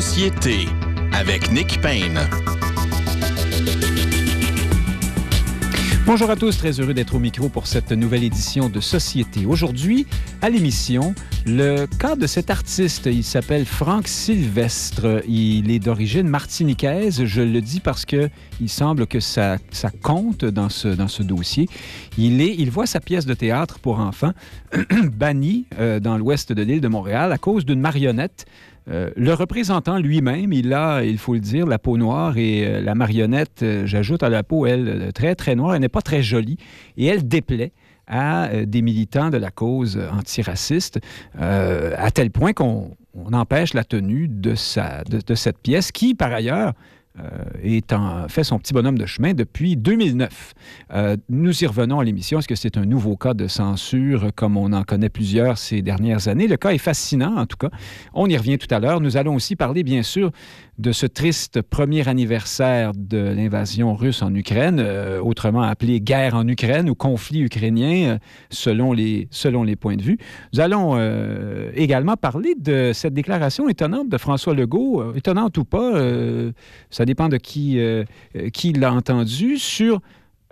Société avec Nick Payne. Bonjour à tous, très heureux d'être au micro pour cette nouvelle édition de Société. Aujourd'hui, à l'émission, le cas de cet artiste, il s'appelle Franck Sylvestre. Il est d'origine martiniquaise. Je le dis parce que il semble que ça, ça compte dans ce, dans ce dossier. Il, est, il voit sa pièce de théâtre pour enfants bannie euh, dans l'ouest de l'île de Montréal à cause d'une marionnette euh, le représentant lui-même, il a, il faut le dire, la peau noire et euh, la marionnette, euh, j'ajoute à la peau, elle, très, très noire, elle n'est pas très jolie et elle déplaît à des militants de la cause antiraciste, à tel point qu'on empêche la tenue de, sa, de cette pièce qui, par ailleurs, euh, fait son petit bonhomme de chemin depuis 2009. Euh, nous y revenons à l'émission. Est-ce que c'est un nouveau cas de censure comme on en connaît plusieurs ces dernières années? Le cas est fascinant, en tout cas. On y revient tout à l'heure. Nous allons aussi parler, bien sûr, de ce triste premier anniversaire de l'invasion russe en Ukraine, euh, autrement appelé guerre en Ukraine ou conflit ukrainien, selon, les, selon les points de vue. Nous allons également parler de cette déclaration étonnante de François Legault, étonnante ou pas, ça dépend de qui, euh, euh, qui l'a entendu, sur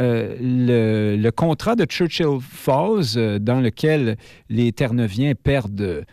euh, le, contrat de Churchill Falls, dans lequel les Terre-Neuviens perdent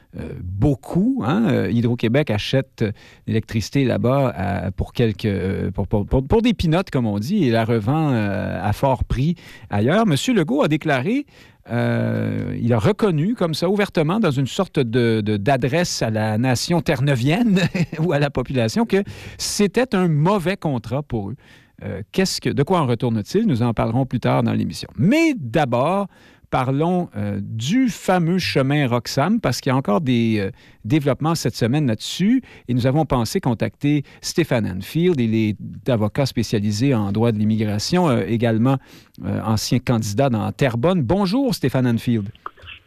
beaucoup. Hein. Hydro-Québec achète l'électricité là-bas pour, quelques, pour, pour, des pinottes, comme on dit, et la revend à fort prix ailleurs. Monsieur Legault a déclaré euh, il a reconnu comme ça ouvertement dans une sorte d'adresse de, à la nation terre-neuvienne ou à la population que c'était un mauvais contrat pour eux. Euh, qu'est-ce que, de quoi en retourne-t-il? Nous en parlerons plus tard dans l'émission. Mais d'abord, parlons euh, du fameux chemin Roxham, parce qu'il y a encore des euh, développements cette semaine là-dessus. Et nous avons pensé contacter Stéphane Anfield. Il est avocat spécialisé en droit de l'immigration, également ancien candidat dans Terrebonne. Bonjour, Stéphane Anfield.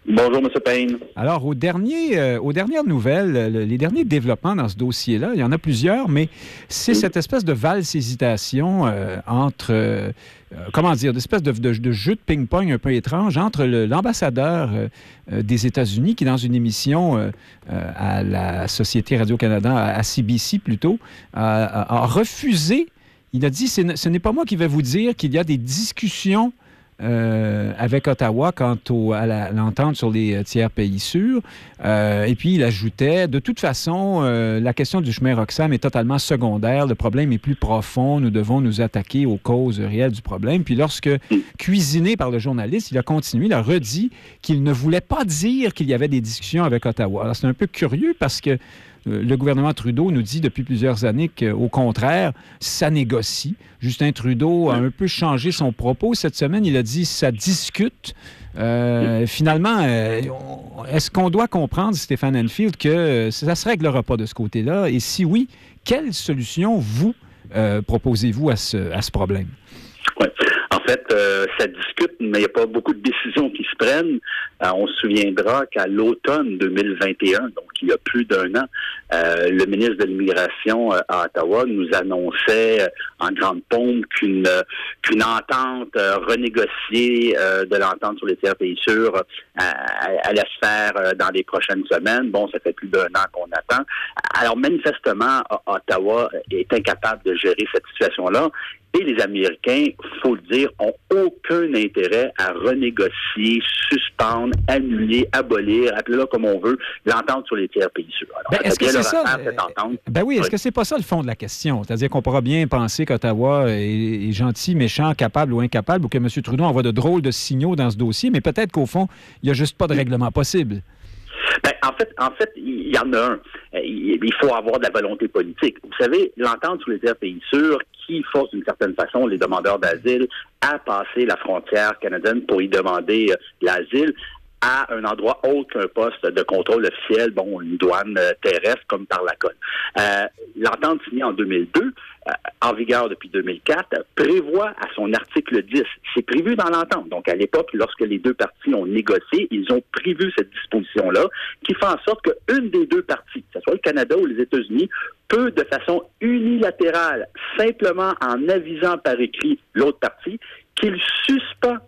Bonjour, M. Payne. Alors, aux, derniers, aux dernières nouvelles, les derniers développements dans ce dossier-là, il y en a plusieurs, mais c'est cette espèce de valse hésitation entre euh, comment dire, d'espèce de, de, jeu de ping-pong un peu étrange entre l'ambassadeur euh, euh, des États-Unis, qui, dans une émission à la Société Radio-Canada, à CBC plutôt, a, refusé, il a dit, ce n'est pas moi qui vais vous dire qu'il y a des discussions euh, avec Ottawa quant à l'entente sur les euh, tiers pays sûrs. Euh, et puis, il ajoutait, de toute façon, la question du chemin Roxham est totalement secondaire. Le problème est plus profond. Nous devons nous attaquer aux causes réelles du problème. Puis, lorsque, cuisiné par le journaliste, il a continué, il a redit qu'il ne voulait pas dire qu'il y avait des discussions avec Ottawa. Alors, c'est un peu curieux parce que le gouvernement Trudeau nous dit depuis plusieurs années qu'au contraire, ça négocie. Justin Trudeau a un peu changé son propos. Cette semaine, il a dit ça discute. Euh, finalement, euh, est-ce qu'on doit comprendre, Stéphane Enfield, que ça ne se réglera pas de ce côté-là? Et si oui, quelle solution vous proposez-vous à ce, à ce problème? En fait, euh, ça discute, mais il n'y a pas beaucoup de décisions qui se prennent. Euh, on se souviendra qu'à l'automne 2021, donc il y a plus d'un an, euh, le ministre de l'Immigration à Ottawa nous annonçait en grande pompe qu'une qu'une entente renégociée de l'entente sur les tiers pays sûrs allait se faire dans les prochaines semaines. Bon, ça fait plus d'un an qu'on attend. Alors manifestement, Ottawa est incapable de gérer cette situation-là et les Américains, faut le dire, ont aucun intérêt à renégocier, suspendre, annuler, abolir, appelez-le comme on veut, l'entente sur les tiers pays sûrs. Ben, est-ce que c'est ça? Euh, ben oui, est-ce que c'est pas ça le fond de la question? C'est-à-dire qu'on pourra bien penser qu'Ottawa est, gentil, méchant, capable ou incapable, ou que M. Trudeau envoie de drôles de signaux dans ce dossier, mais peut-être qu'au fond, il n'y a juste pas de règlement possible. Ben, en fait, en fait, il y en a un. Euh, il faut avoir de la volonté politique. Vous savez, l'entente sur les tiers pays sûrs qui force d'une certaine façon les demandeurs d'asile à passer la frontière canadienne pour y demander euh, l'asile à un endroit autre qu'un poste de contrôle officiel, bon, une douane euh, terrestre comme par la côte. Euh, L'entente signée en 2002, euh, en vigueur depuis 2004, prévoit à son article 10, c'est prévu dans l'entente. Donc, à l'époque, lorsque les deux parties ont négocié, ils ont prévu cette disposition-là, qui fait en sorte qu'une des deux parties, que ce soit le Canada ou les États-Unis, peut, de façon unilatérale, simplement en avisant par écrit l'autre partie, qu'il suspend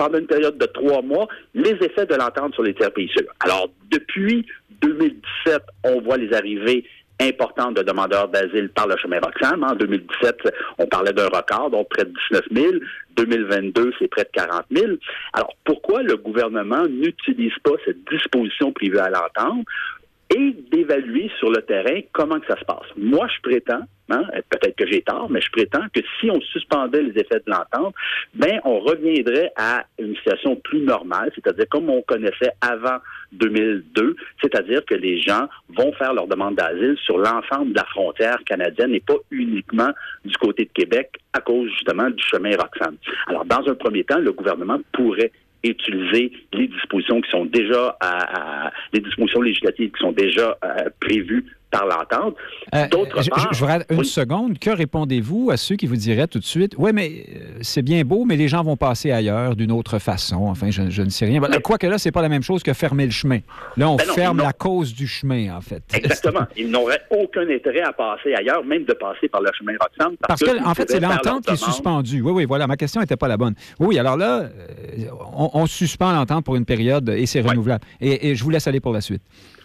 pendant une période de trois mois les effets de l'entente sur les tiers pays Alors, depuis 2017, on voit les arrivées importante de demandeurs d'asile par le chemin Roxham. En 2017, on parlait d'un record, donc près de 19 000. 2022, c'est près de 40 000. Alors, pourquoi le gouvernement n'utilise pas cette disposition privée à l'entente? Et d'évaluer sur le terrain comment que ça se passe. Moi, je prétends, hein, peut-être que j'ai tort, mais je prétends que si on suspendait les effets de l'entente, ben on reviendrait à une situation plus normale, c'est-à-dire comme on connaissait avant 2002, c'est-à-dire que les gens vont faire leur demande d'asile sur l'ensemble de la frontière canadienne et pas uniquement du côté de Québec à cause justement du chemin Roxham. Alors, dans un premier temps, le gouvernement pourrait utiliser les dispositions qui sont déjà à, les dispositions législatives qui sont déjà euh, prévues par l'entente. Euh, D'autre part... Je, je, une seconde. Que répondez-vous à ceux qui vous diraient tout de suite, oui, mais euh, c'est bien beau, mais les gens vont passer ailleurs d'une autre façon. Enfin, je, ne sais rien. Quoique là, c'est pas la même chose que fermer le chemin. Là, on ben ferme la cause du chemin, en fait. Exactement. Ils n'auraient aucun intérêt à passer ailleurs, même de passer par le chemin Roxham. Parce, que, en fait, c'est l'entente qui est suspendue. Oui, oui, voilà. Ma question n'était pas la bonne. Oui, alors là, euh, on, suspend l'entente pour une période et c'est renouvelable. et je vous laisse aller pour la suite.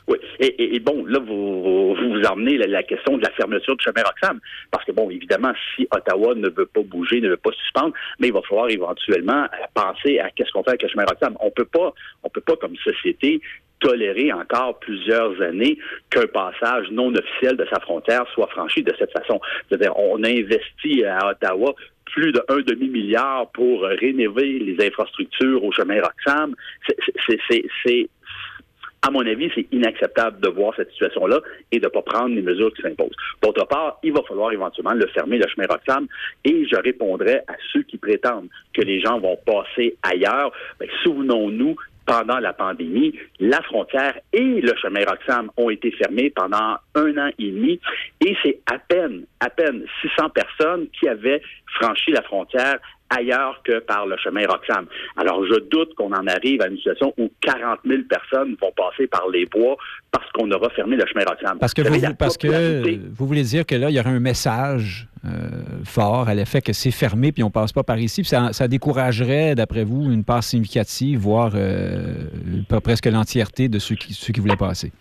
Oui. Et, bon, là, vous vous, emmenez la, question de la fermeture du chemin Roxham. Parce que, bon, évidemment, si Ottawa ne veut pas bouger, ne veut pas suspendre, mais il va falloir éventuellement penser à qu'est-ce qu'on fait avec le chemin Roxham. On peut pas, on peut pas, comme société, tolérer encore plusieurs années qu'un passage non officiel de sa frontière soit franchi de cette façon. C'est-à-dire, on a investi à Ottawa plus d'un demi-milliard pour rénover les infrastructures au chemin Roxham. C'est à mon avis, c'est inacceptable de voir cette situation-là et de ne pas prendre les mesures qui s'imposent. D'autre part, il va falloir éventuellement le fermer, le chemin Roxham, et je répondrai à ceux qui prétendent que les gens vont passer ailleurs. Ben, souvenons-nous pendant la pandémie, la frontière et le chemin Roxham ont été fermés pendant un an et demi et c'est à peine, à peine 600 personnes qui avaient franchi la frontière ailleurs que par le chemin Roxham. Alors, je doute qu'on en arrive à une situation où 40 000 personnes vont passer par les bois parce qu'on aura fermé le chemin Roxham. Parce que, vous, parce que vous voulez dire que là, il y aurait un message euh, fort à l'effet que c'est fermé puis on passe pas par ici. Puis ça, découragerait, d'après vous, une part significative, voire euh, presque l'entièreté de ceux qui, ceux qui voulaient passer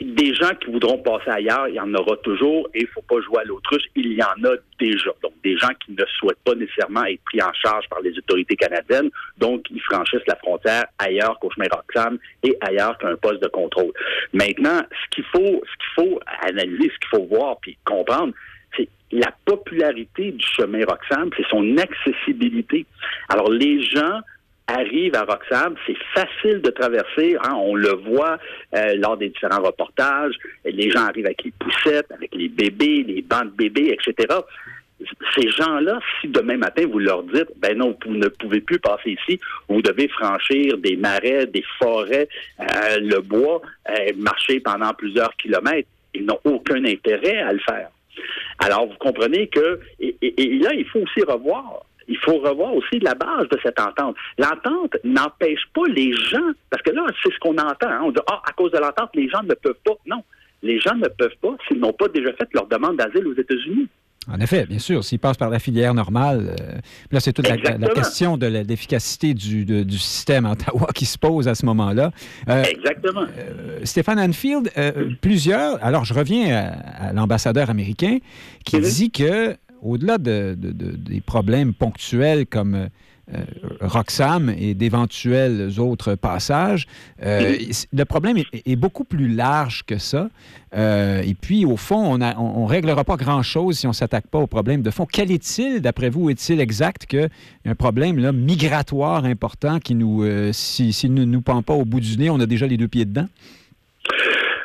des gens qui voudront passer ailleurs, il y en aura toujours et il ne faut pas jouer à l'autruche. Il y en a déjà. Donc, des gens qui ne souhaitent pas nécessairement être pris en charge par les autorités canadiennes, donc ils franchissent la frontière ailleurs qu'au chemin Roxham et ailleurs qu'un poste de contrôle. Maintenant, ce qu'il faut, ce qu'il faut analyser, ce qu'il faut voir puis comprendre, c'est la popularité du chemin Roxham, c'est son accessibilité. Alors, les gens arrive à Roxham, c'est facile de traverser. Hein, on le voit euh, lors des différents reportages. Les gens arrivent avec les poussettes, avec les bébés, les bancs de bébés, etc. Ces gens-là, si demain matin vous leur dites, ben non, vous ne pouvez plus passer ici, vous devez franchir des marais, des forêts, euh, le bois, euh, marcher pendant plusieurs kilomètres, ils n'ont aucun intérêt à le faire. Alors, vous comprenez que, et là, il faut aussi revoir il faut revoir aussi la base de cette entente. L'entente n'empêche pas les gens, parce que là, c'est ce qu'on entend. Hein. On dit, ah, à cause de l'entente, les gens ne peuvent pas. Non, les gens ne peuvent pas s'ils n'ont pas déjà fait leur demande d'asile aux États-Unis. En effet, bien sûr, s'ils passent par la filière normale, euh, là, c'est toute la, question de l'efficacité du, du, système Ottawa qui se pose à ce moment-là. Euh, Exactement. Euh, Stéphane Anfield, plusieurs, alors je reviens à, l'ambassadeur américain qui dit que au-delà de, des problèmes ponctuels comme euh, Roxham et d'éventuels autres passages, euh, le problème est, beaucoup plus large que ça. Euh, et puis, au fond, on ne réglera pas grand-chose si on ne s'attaque pas au problème de fond. Quel est-il, d'après vous, est-il exact qu'il y a un problème là, migratoire important qui nous, s'il si, ne nous pend pas au bout du nez, on a déjà les deux pieds dedans?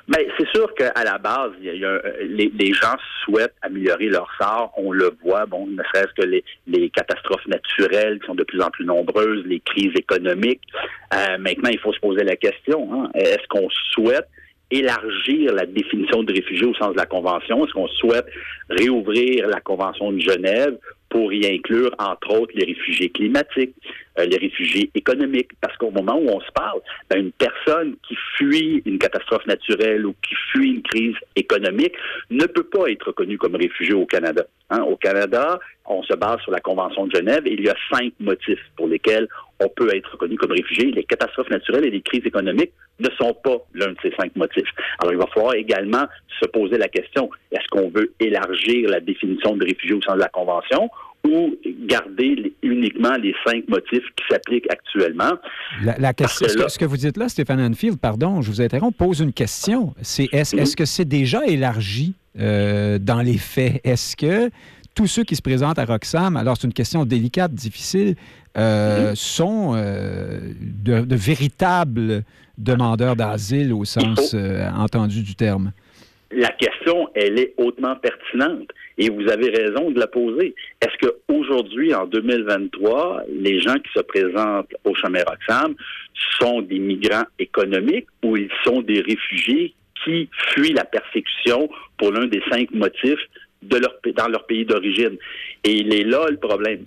Mais c'est sûr qu'à la base, y a, euh, les, gens souhaitent améliorer leur sort. On le voit, bon, ne serait-ce que les, les, catastrophes naturelles qui sont de plus en plus nombreuses, les crises économiques. Euh, maintenant, il faut se poser la question hein, est-ce qu'on souhaite élargir la définition de réfugié au sens de la Convention? Est-ce qu'on souhaite réouvrir la Convention de Genève pour y inclure, entre autres, les réfugiés climatiques, les réfugiés économiques. Parce qu'au moment où on se parle, ben, une personne qui fuit une catastrophe naturelle ou qui fuit une crise économique ne peut pas être reconnue comme réfugié au Canada. Hein. Au Canada, on se base sur la Convention de Genève et il y a cinq motifs pour lesquels on peut être reconnu comme réfugié. Les catastrophes naturelles et les crises économiques ne sont pas l'un de ces cinq motifs. Alors, il va falloir également se poser la question, est-ce qu'on veut élargir la définition de réfugié au sein de la Convention ou garder uniquement les cinq motifs qui s'appliquent actuellement. La, question, ce, que, vous dites là, Stéphane Anfield, pardon, je vous interromps, pose une question. C'est est-ce est que c'est déjà élargi euh, dans les faits? Est-ce que tous ceux qui se présentent à Roxham, alors c'est une question délicate, difficile, euh, sont euh, de, véritables demandeurs d'asile au sens entendu du terme? La question, elle est hautement pertinente. Et vous avez raison de la poser. Est-ce qu'aujourd'hui, en 2023, les gens qui se présentent au chemin Roxham sont des migrants économiques ou ils sont des réfugiés qui fuient la persécution pour l'un des cinq motifs de leur, dans leur pays d'origine? Et il est là le problème.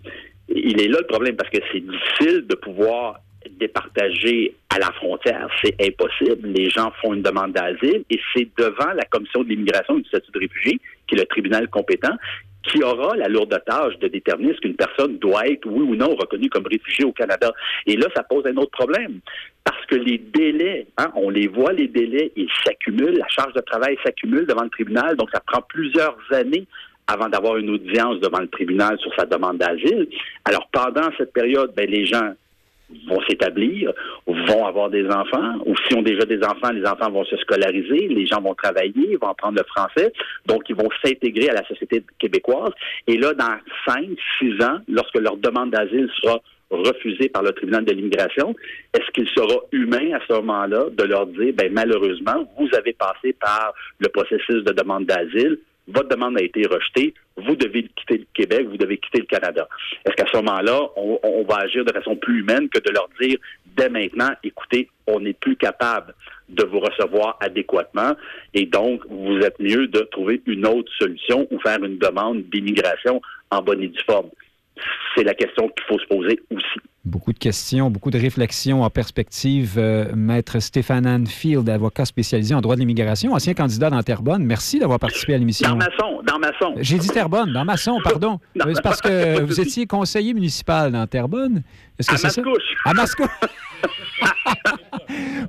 Il est là le problème parce que c'est difficile de pouvoir départager à la frontière. C'est impossible. Les gens font une demande d'asile et c'est devant la Commission de l'immigration et du statut de réfugié, qui est le tribunal compétent, qui aura la lourde tâche de déterminer ce qu'une personne doit être, oui ou non, reconnue comme réfugié au Canada. Et là, ça pose un autre problème. Parce que les délais, hein, on les voit, les délais, ils s'accumulent, la charge de travail s'accumule devant le tribunal, donc ça prend plusieurs années avant d'avoir une audience devant le tribunal sur sa demande d'asile. Alors, pendant cette période, ben, les gens vont s'établir, vont avoir des enfants, ou s'ils ont déjà des enfants, les enfants vont se scolariser, les gens vont travailler, vont apprendre le français, donc ils vont s'intégrer à la société québécoise. Et là, dans cinq, six ans, lorsque leur demande d'asile sera refusée par le tribunal de l'immigration, est-ce qu'il sera humain à ce moment-là de leur dire, ben malheureusement, vous avez passé par le processus de demande d'asile, votre demande a été rejetée, vous devez quitter le Québec, vous devez quitter le Canada. Est-ce qu'à ce moment-là, on, va agir de façon plus humaine que de leur dire dès maintenant, écoutez, on n'est plus capable de vous recevoir adéquatement et donc vous êtes mieux de trouver une autre solution ou faire une demande d'immigration en bonne et due forme? C'est la question qu'il faut se poser aussi. Beaucoup de questions, beaucoup de réflexions en perspective. Euh, Maître Stéphane Anfield, avocat spécialisé en droit de l'immigration, ancien candidat dans Terrebonne. Merci d'avoir participé à l'émission. Dans Masson, dans Masson. J'ai dit Terrebonne, dans Masson, pardon. C'est parce que vous étiez conseiller municipal dans Terrebonne. Est-ce que c'est ça? À Mascouche.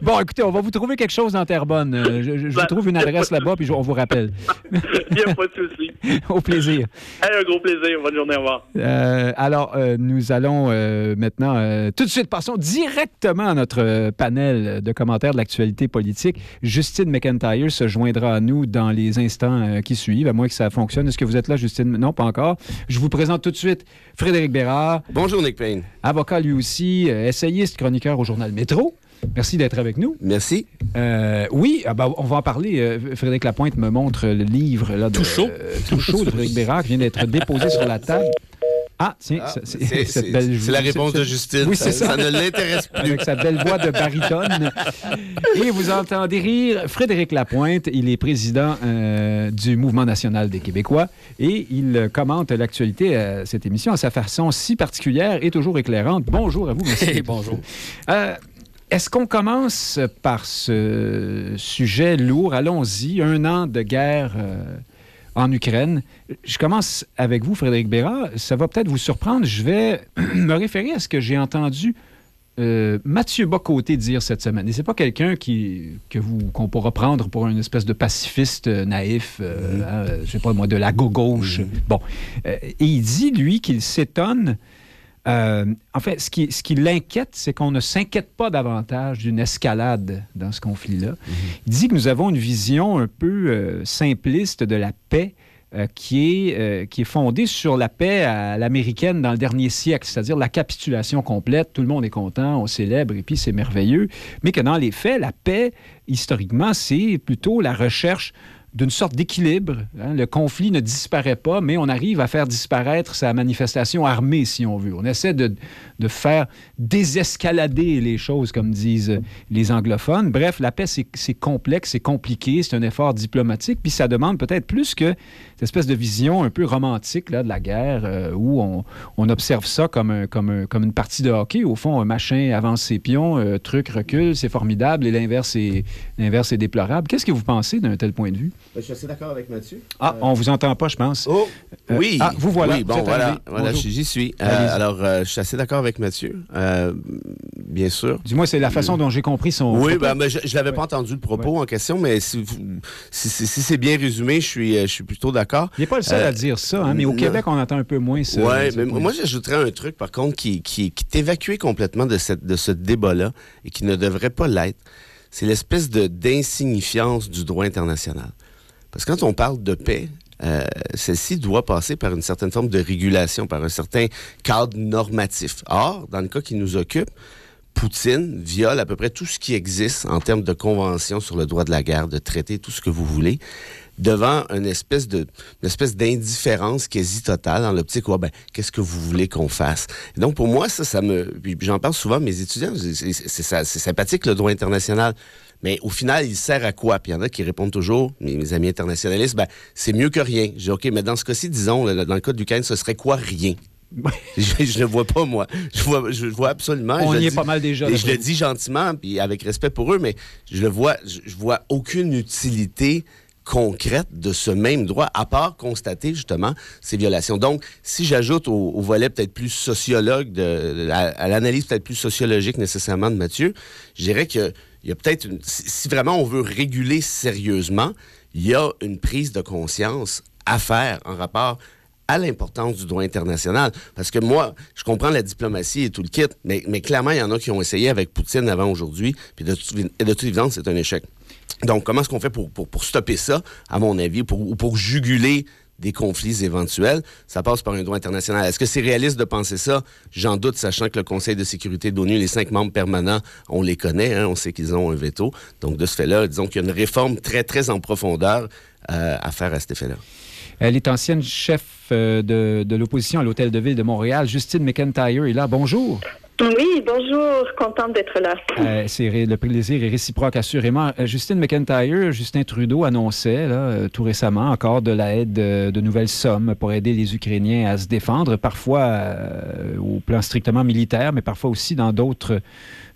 bon, écoutez, on va vous trouver quelque chose dans Terrebonne. Euh, je, vous ben, trouve une adresse là-bas, puis on vous rappelle. Il n'y a pas de souci. Au plaisir. un gros plaisir. Bonne journée, au revoir. Euh, alors, euh, nous allons maintenant, tout de suite, passons directement à notre panel de commentaires de l'actualité politique. Justine McIntyre se joindra à nous dans les instants qui suivent, à moins que ça fonctionne. Est-ce que vous êtes là, Justine? Non, pas encore. Je vous présente tout de suite Frédéric Bérard. Bonjour, Nick Payne. Avocat lui aussi, essayiste, chroniqueur au journal Métro. Merci d'être avec nous. Merci. Euh, oui, ah bah, on va en parler. Euh, Frédéric Lapointe me montre le livre là, de, tout chaud. Euh, tout chaud de Frédéric Bérard qui vient d'être déposé sur la table. Ah, tiens, ah, c'est la réponse de Justine. Oui, c'est ça. Ça ne l'intéresse plus. Avec sa belle voix de baryton. Et vous entendez rire Frédéric Lapointe. Il est président du Mouvement national des Québécois et il commente l'actualité à cette émission à sa façon si particulière et toujours éclairante. Bonjour à vous, monsieur. bonjour. Est-ce qu'on commence par ce sujet lourd? Allons-y. Un an de guerre euh, en Ukraine. Je commence avec vous, Frédéric Bérard. Ça va peut-être vous surprendre. Je vais me référer à ce que j'ai entendu euh, Mathieu Bocoté dire cette semaine. Et c'est pas quelqu'un qui que vous qu'on pourra prendre pour une espèce de pacifiste euh, naïf, mm-hmm. hein, je sais pas moi, de la gauche. Bon, et il dit lui qu'il s'étonne euh, en fait, ce qui, ce qui l'inquiète, c'est qu'on ne s'inquiète pas davantage d'une escalade dans ce conflit-là. Mhm. Il dit que nous avons une vision un peu euh, simpliste de la paix euh, qui, est, qui est fondée sur la paix à l'américaine dans le dernier siècle, c'est-à-dire la capitulation complète, tout le monde est content, on célèbre et puis c'est merveilleux, mais que dans les faits, la paix, historiquement, c'est plutôt la recherche d'une sorte d'équilibre. Hein. Le conflit ne disparaît pas, mais on arrive à faire disparaître sa manifestation armée, si on veut. On essaie de, de faire désescalader les choses, comme disent les anglophones. Bref, la paix, c'est complexe, c'est compliqué, c'est un effort diplomatique, puis ça demande peut-être plus que cette espèce de vision un peu romantique là, de la guerre, euh, où on, on, observe ça comme, un, comme, comme une partie de hockey. Au fond, un machin avance ses pions, un truc recule, c'est formidable, et l'inverse est, est déplorable. Qu'est-ce que vous pensez d'un tel point de vue? Ben, je suis assez d'accord avec Mathieu. Ah, on vous entend pas, je pense. Oh, oui. ah, vous voilà. Oui, bon, voilà, voilà j'y suis. alors, je suis assez d'accord avec Mathieu, bien sûr. Dis-moi, c'est la façon dont j'ai compris son. Oui, ben, je ne l'avais pas entendu le propos en question, mais si, c'est bien résumé, je suis, je suis plutôt d'accord. Il n'est pas le seul à dire ça, hein, mais au Québec, on entend un peu moins ça. Oui, mais moi, j'ajouterais un truc, par contre, qui, qui, qui est évacué complètement de, cette, de ce débat-là et qui ne devrait pas l'être. C'est l'espèce d'insignifiance du droit international. Parce que quand on parle de paix, euh, celle-ci doit passer par une certaine forme de régulation, par un certain cadre normatif. Or, dans le cas qui nous occupe, Poutine viole à peu près tout ce qui existe en termes de conventions sur le droit de la guerre, de traités, tout ce que vous voulez, devant une espèce d'indifférence quasi totale dans l'optique ouais, ben qu'est-ce que vous voulez qu'on fasse? Donc pour moi ça ça me j'en parle souvent à mes étudiants c'est sympathique le droit international mais au final, il sert à quoi? Puis il y en a qui répondent toujours, mes, amis internationalistes, ben, c'est mieux que rien. Je dis, OK, mais dans ce cas-ci, disons, dans le cas du Cain, ce serait quoi rien? je ne vois pas, moi. Je vois, je vois absolument. On y est pas mal déjà. Et je le dis gentiment, puis avec respect pour eux, mais je le vois, je, vois aucune utilité concrète de ce même droit, à part constater justement ces violations. Donc, si j'ajoute au, volet peut-être plus sociologue, de, à, l'analyse peut-être plus sociologique nécessairement de Mathieu, je dirais qu'il y a peut-être, si vraiment on veut réguler sérieusement, il y a une prise de conscience à faire en rapport à l'importance du droit international. Parce que moi, je comprends la diplomatie et tout le kit, mais, mais clairement, il y en a qui ont essayé avec Poutine avant aujourd'hui, puis de, toute évidence, c'est un échec. Donc, comment est-ce qu'on fait pour, pour, stopper ça, à mon avis, pour, ou pour juguler des conflits éventuels, ça passe par un droit international. Est-ce que c'est réaliste de penser ça? J'en doute, sachant que le Conseil de sécurité de l'ONU, les cinq membres permanents, on les connaît, hein, on sait qu'ils ont un veto. Donc, de ce fait-là, disons qu'il y a une réforme très, très en profondeur euh, à faire à cet effet-là. Elle est ancienne chef euh, de, de l'opposition à l'Hôtel de Ville de Montréal. Justine McIntyre est là. Bonjour. Oui, bonjour, contente d'être là. Euh, c'est le plaisir est réciproque, assurément. Euh, Justine McIntyre, Justin Trudeau annonçait là, tout récemment encore de l'aide de, nouvelles sommes pour aider les Ukrainiens à se défendre, parfois au plan strictement militaire, mais parfois aussi dans d'autres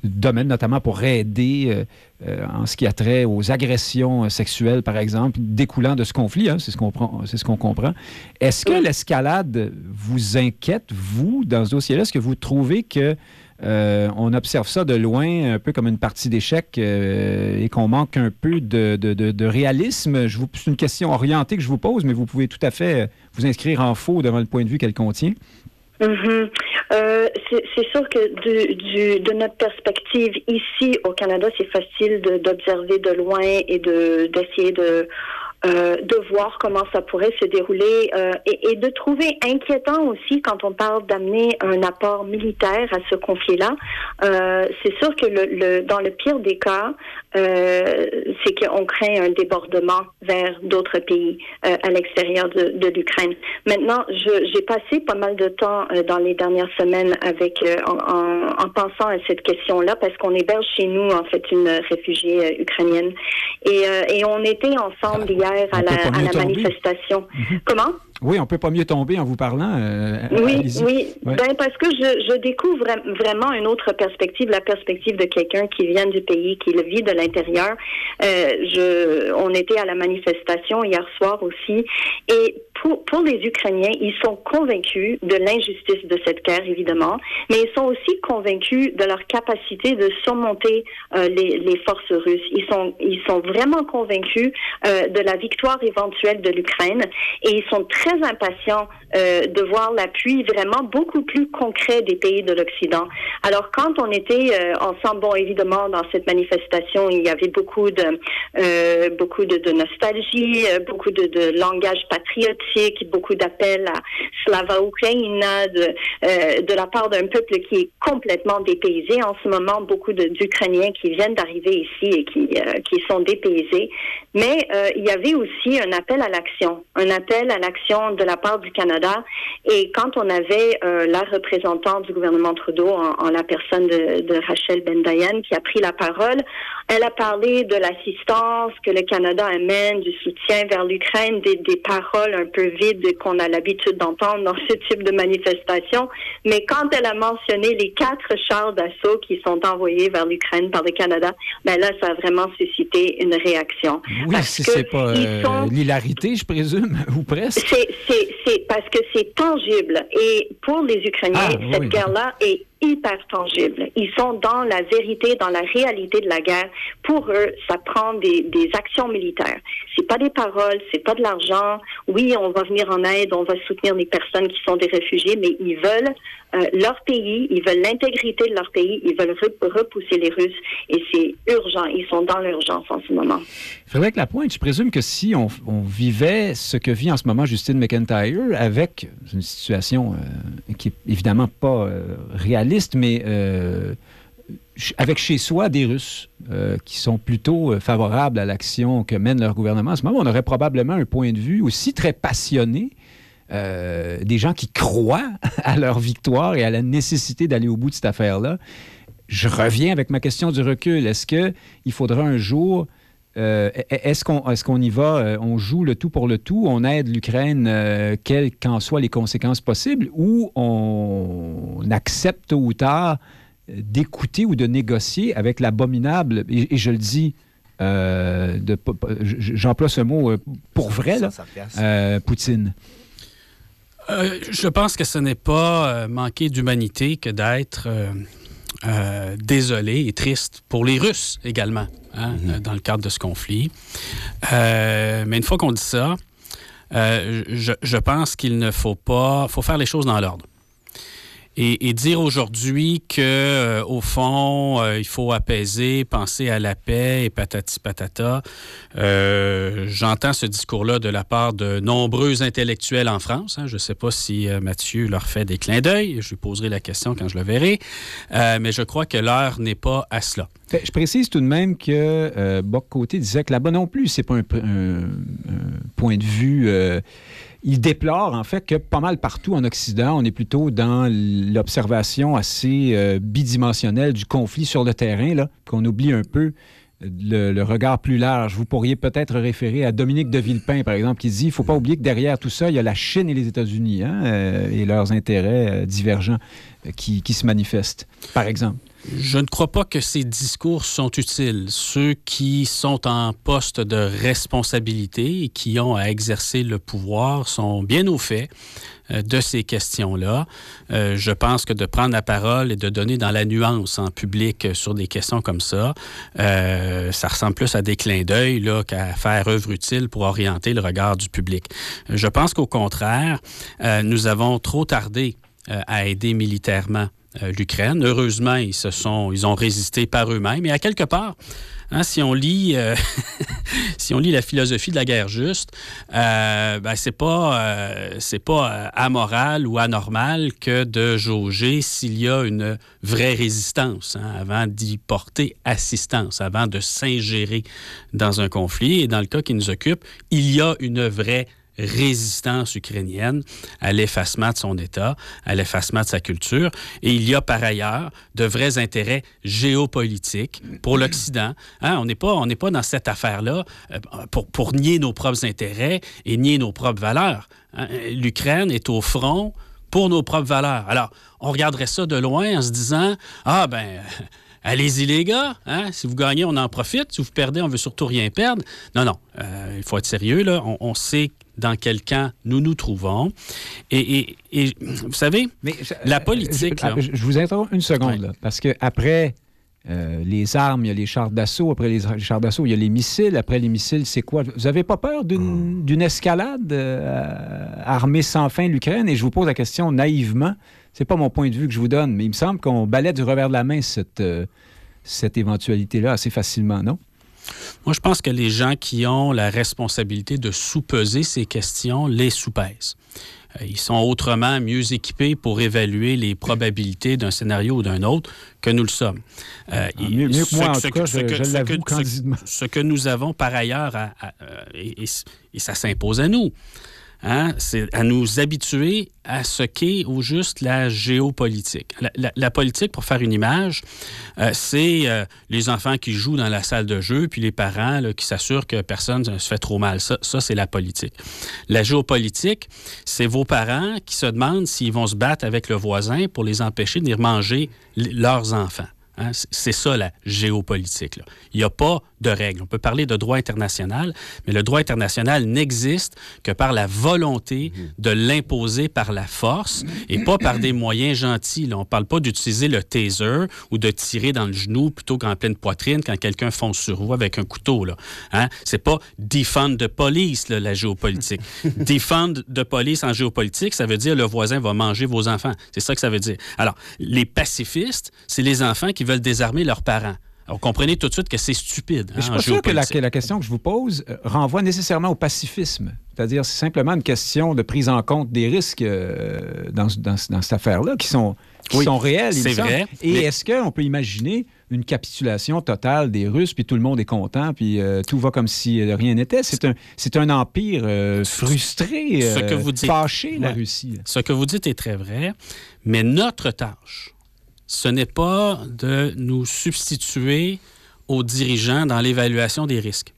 domaines, notamment pour aider euh, euh, en ce qui a trait aux agressions sexuelles, par exemple, découlant de ce conflit. Hein, c'est ce qu'on ce qu'on comprend. Est-ce que l'escalade vous inquiète, vous, dans ce dossier-là? Est-ce que vous trouvez que euh, on observe ça de loin, un peu comme une partie d'échec, et qu'on manque un peu de, de, réalisme? C'est une question orientée que je vous pose, mais vous pouvez tout à fait vous inscrire en faux devant le point de vue qu'elle contient. Euh, c'est sûr que de notre perspective ici au Canada, c'est facile d'observer de, loin et de d'essayer de euh, de voir comment ça pourrait se dérouler euh, et, de trouver inquiétant aussi quand on parle d'amener un apport militaire à ce conflit-là. C'est sûr que dans le pire des cas, c'est qu'on crée un débordement vers d'autres pays euh, à l'extérieur de, de l'Ukraine. Maintenant, j'ai passé pas mal de temps euh, dans les dernières semaines avec en, en, en, pensant à cette question-là parce qu'on héberge chez nous en fait une réfugiée ukrainienne et, et on était ensemble hier à la, à la manifestation. Mhm. Comment? Oui, on peut pas mieux tomber en vous parlant. Euh, oui, oui. Ben, parce que je, je découvre vraiment une autre perspective, la perspective de quelqu'un qui vient du pays, qui le vit de l'intérieur. Euh, je, on était à la manifestation hier soir aussi, et pour, pour les Ukrainiens, ils sont convaincus de l'injustice de cette guerre, évidemment, mais ils sont aussi convaincus de leur capacité de surmonter euh, les, les, forces russes. Ils sont, ils sont vraiment convaincus de la victoire éventuelle de l'Ukraine, et ils sont très très impatient euh, de voir l'appui vraiment beaucoup plus concret des pays de l'Occident. Alors quand on était euh, ensemble, bon évidemment dans cette manifestation, il y avait beaucoup de euh, beaucoup de, nostalgie, euh, beaucoup de, langage patriotique, beaucoup d'appels à Slava Ukraina de de la part d'un peuple qui est complètement dépaysé en ce moment, beaucoup d'Ukrainiens qui viennent d'arriver ici et qui qui sont dépaysés. Mais il y avait aussi un appel à l'action, un appel à l'action de la part du Canada. Et quand on avait euh, la représentante du gouvernement Trudeau en, la personne de, Rachel Bendayan qui a pris la parole, Elle a parlé de l'assistance que le Canada amène, du soutien vers l'Ukraine, des, des, paroles un peu vides qu'on a l'habitude d'entendre dans ce type de manifestation. Mais quand elle a mentionné les quatre chars d'assaut qui sont envoyés vers l'Ukraine par le Canada, ben là, ça a vraiment suscité une réaction. Oui, si c'est pas euh, l'hilarité, je présume, ou presque. C'est parce que c'est tangible. Et pour les Ukrainiens, ah, cette guerre-là est hyper tangible. Ils sont dans la vérité, dans la réalité de la guerre. Pour eux, ça prend des, des actions militaires. C'est pas des paroles, c'est pas de l'argent. Oui, on va venir en aide, on va soutenir les personnes qui sont des réfugiés, mais ils veulent euh, leur pays, ils veulent l'intégrité de leur pays, ils veulent repousser les Russes et c'est urgent. Ils sont dans l'urgence en ce moment. Frédéric Lapointe, je présume que si on, vivait ce que vit en ce moment Justine McIntyre avec une situation euh, qui est évidemment pas euh, réaliste, mais avec chez soi des Russes qui sont plutôt favorables à l'action que mène leur gouvernement, en ce moment, on aurait probablement un point de vue aussi très passionné euh, des gens qui croient à leur victoire et à la nécessité d'aller au bout de cette affaire-là. Je reviens avec ma question du recul. Est-ce qu'il faudra un jour euh, est-ce qu'on est y va, euh, on joue le tout pour le tout, on aide l'Ukraine, quelles qu'en soient les conséquences possibles, ou on, accepte tôt ou tard d'écouter ou de négocier avec l'abominable, et, je le dis, j'emploie ce mot pour vrai, là, Poutine? Euh, je pense que ce n'est pas euh, manquer d'humanité que d'être euh, désolé et triste pour les Russes également, hein, mhm. dans le cadre de ce conflit. mais une fois qu'on dit ça, je, je, pense qu'il ne faut pas, faut faire les choses dans l'ordre. Et, dire aujourd'hui que euh, au fond, euh, il faut apaiser, penser à la paix et patati patata. Euh, j'entends ce discours-là de la part de nombreux intellectuels en France. Hein. Je ne sais pas si Mathieu leur fait des clins d'œil. Je lui poserai la question quand je le verrai. mais je crois que l'heure n'est pas à cela. Je précise tout de même que Boc Côté disait que là-bas non plus, c'est pas un, point de vue il déplore en fait que pas mal partout en Occident, on est plutôt dans l'observation assez euh, bidimensionnelle du conflit sur le terrain, qu'on oublie un peu le, regard plus large. Vous pourriez peut-être référer à Dominique de Villepin, par exemple, qui dit il ne faut pas oublier que derrière tout ça, il y a la Chine et les États-Unis hein, euh, et leurs intérêts euh, divergents qui se manifestent, par exemple. Je ne crois pas que ces discours sont utiles. Ceux qui sont en poste de responsabilité et qui ont à exercer le pouvoir sont bien au fait euh, de ces questions-là. Euh, je pense que de prendre la parole et de donner dans la nuance en public sur des questions comme ça, euh, ça ressemble plus à des clins d'œil qu'à faire œuvre utile pour orienter le regard du public. Je pense qu'au contraire, nous avons trop tardé à aider militairement euh, l'Ukraine. Heureusement, ils se sont, ils ont résisté par eux-mêmes. Et à quelque part, hein, si on lit, euh, si on lit la philosophie de la guerre juste, euh, ben, c'est pas, c'est pas amoral ou anormal que de jauger s'il y a une vraie résistance hein, avant d'y porter assistance, avant de s'ingérer dans un conflit. Et dans le cas qui nous occupe, il y a une vraie résistance ukrainienne à l'effacement de son État, à l'effacement de sa culture. Et il y a par ailleurs de vrais intérêts géopolitiques pour l'Occident. Hein, on n'est pas, pas dans cette affaire-là euh, pour, pour nier nos propres intérêts et nier nos propres valeurs. Hein. L'Ukraine est au front pour nos propres valeurs. Alors, on regarderait ça de loin en se disant, ah ben... Allez-y, les gars. Hein? Si vous gagnez, on en profite. Si vous perdez, on veut surtout rien perdre. Non, non. Euh, il faut être sérieux. Là. On, on sait dans quel camp nous nous trouvons. Et, vous savez, Mais, la politique... Je, vous interromps une seconde, parce qu'après euh, les armes, il y a les chars d'assaut. Après les, chars d'assaut, il y a les missiles. Après les missiles, c'est quoi? Vous n'avez pas peur d'une hmm. escalade euh, armée sans fin l'Ukraine? Et je vous pose la question naïvement. C'est pas mon point de vue que je vous donne, mais il me semble qu'on balaie du revers de la main cette, euh, cette éventualité-là assez facilement, non? Moi, je pense que les gens qui ont la responsabilité de sous-peser ces questions les sous-pèsent. Euh, ils sont autrement mieux équipés pour évaluer les probabilités d'un scénario ou d'un autre que nous le sommes. Euh, ah, mieux, que moi, en tout cas, je, l'avoue ce, ce, que nous avons par ailleurs, et, et, ça s'impose à nous, Hein, c'est à nous habituer à ce qu'est au juste la géopolitique. La, politique, pour faire une image, euh, c'est euh, les enfants qui jouent dans la salle de jeu, puis les parents qui s'assurent que personne ne se fait trop mal. Ça, ça c'est la politique. La géopolitique, c'est vos parents qui se demandent s'ils vont se battre avec le voisin pour les empêcher de venir manger leurs enfants. Hein, c'est ça la géopolitique. Il n'y a pas de règles. On peut parler de droit international, mais le droit international n'existe que par la volonté mhm. de l'imposer par la force et pas par des moyens gentils. On ne parle pas d'utiliser le taser ou de tirer dans le genou plutôt qu'en pleine poitrine quand quelqu'un fonce sur vous avec un couteau. Là. Hein? C'est pas defund de police, la géopolitique. defund de police en géopolitique, ça veut dire le voisin va manger vos enfants. C'est ça que ça veut dire. Alors, les pacifistes, c'est les enfants qui veulent désarmer leurs parents. Alors, comprenez tout de suite que c'est stupide. je suis pas sûr que la, question que je vous pose euh, renvoie nécessairement au pacifisme. C'est-à-dire, c'est simplement une question de prise en compte des risques euh, dans, cette affaire-là qui sont, qui sont réels. C'est vrai. Et est-ce qu'on peut imaginer une capitulation totale des Russes, puis tout le monde est content, puis euh, tout va comme si rien n'était? C'est un, c'est un empire frustré, ce que vous dites, fâché, la Russie. Ce que vous dites est très vrai, mais notre tâche, ce n'est pas de nous substituer aux dirigeants dans l'évaluation des risques.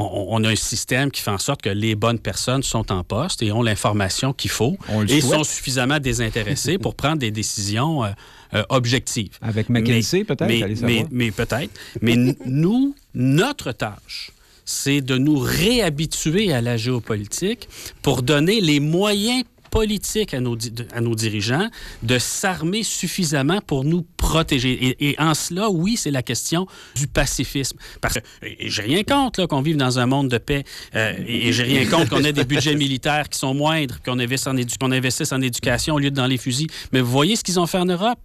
On, a un système qui fait en sorte que les bonnes personnes sont en poste et ont l'information qu'il faut et sont suffisamment désintéressés pour prendre des décisions euh, euh, objectives. Avec McKinsey, peut-être? Mais, mais peut-être. Mais nous, notre tâche, c'est de nous réhabituer à la géopolitique pour donner les moyens politique à nos, à nos dirigeants de s'armer suffisamment pour nous protéger. Et, en cela, oui, c'est la question du pacifisme. Parce que j'ai rien contre qu'on vive dans un monde de paix euh, et, j'ai rien contre qu'on ait des budgets militaires qui sont moindres, qu'on qu'on investisse en éducation au lieu de dans les fusils. Mais vous voyez ce qu'ils ont fait en Europe?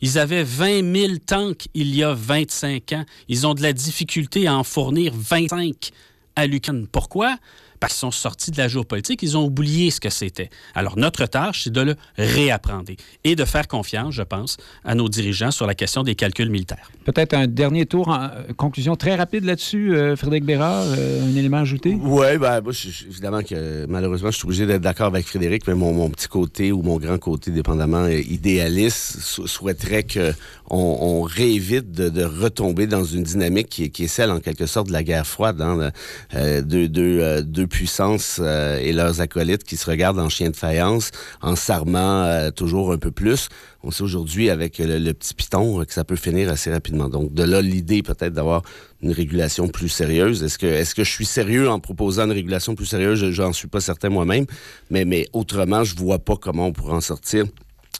Ils avaient 20 000 tanks il y a 25 ans. Ils ont de la difficulté à en fournir 25 à l'Ukraine. Pourquoi? Parce qu'ils sont sortis de la géopolitique, ils ont oublié ce que c'était. Alors, notre tâche, c'est de le réapprendre et de faire confiance, je pense, à nos dirigeants sur la question des calculs militaires. Peut-être un dernier tour, en conclusion très rapide là-dessus, euh, Frédéric Bérard, euh, un élément ajouté? Oui, ben, moi, évidemment que malheureusement, je suis obligé d'être d'accord avec Frédéric, mais mon, petit côté ou mon grand côté, dépendamment, euh, idéaliste, souhaiterait qu'on on réévite de, retomber dans une dynamique qui, est celle, en quelque sorte, de la guerre froide, hein, de, de puissance euh, et leurs acolytes qui se regardent en chien de faïence, en s'armant euh, toujours un peu plus. On sait aujourd'hui avec le, petit piton que ça peut finir assez rapidement. Donc de là l'idée peut-être d'avoir une régulation plus sérieuse. Est-ce que est-ce que je suis sérieux en proposant une régulation plus sérieuse? J'en suis pas certain moi-même, mais mais autrement je vois pas comment on pourrait en sortir.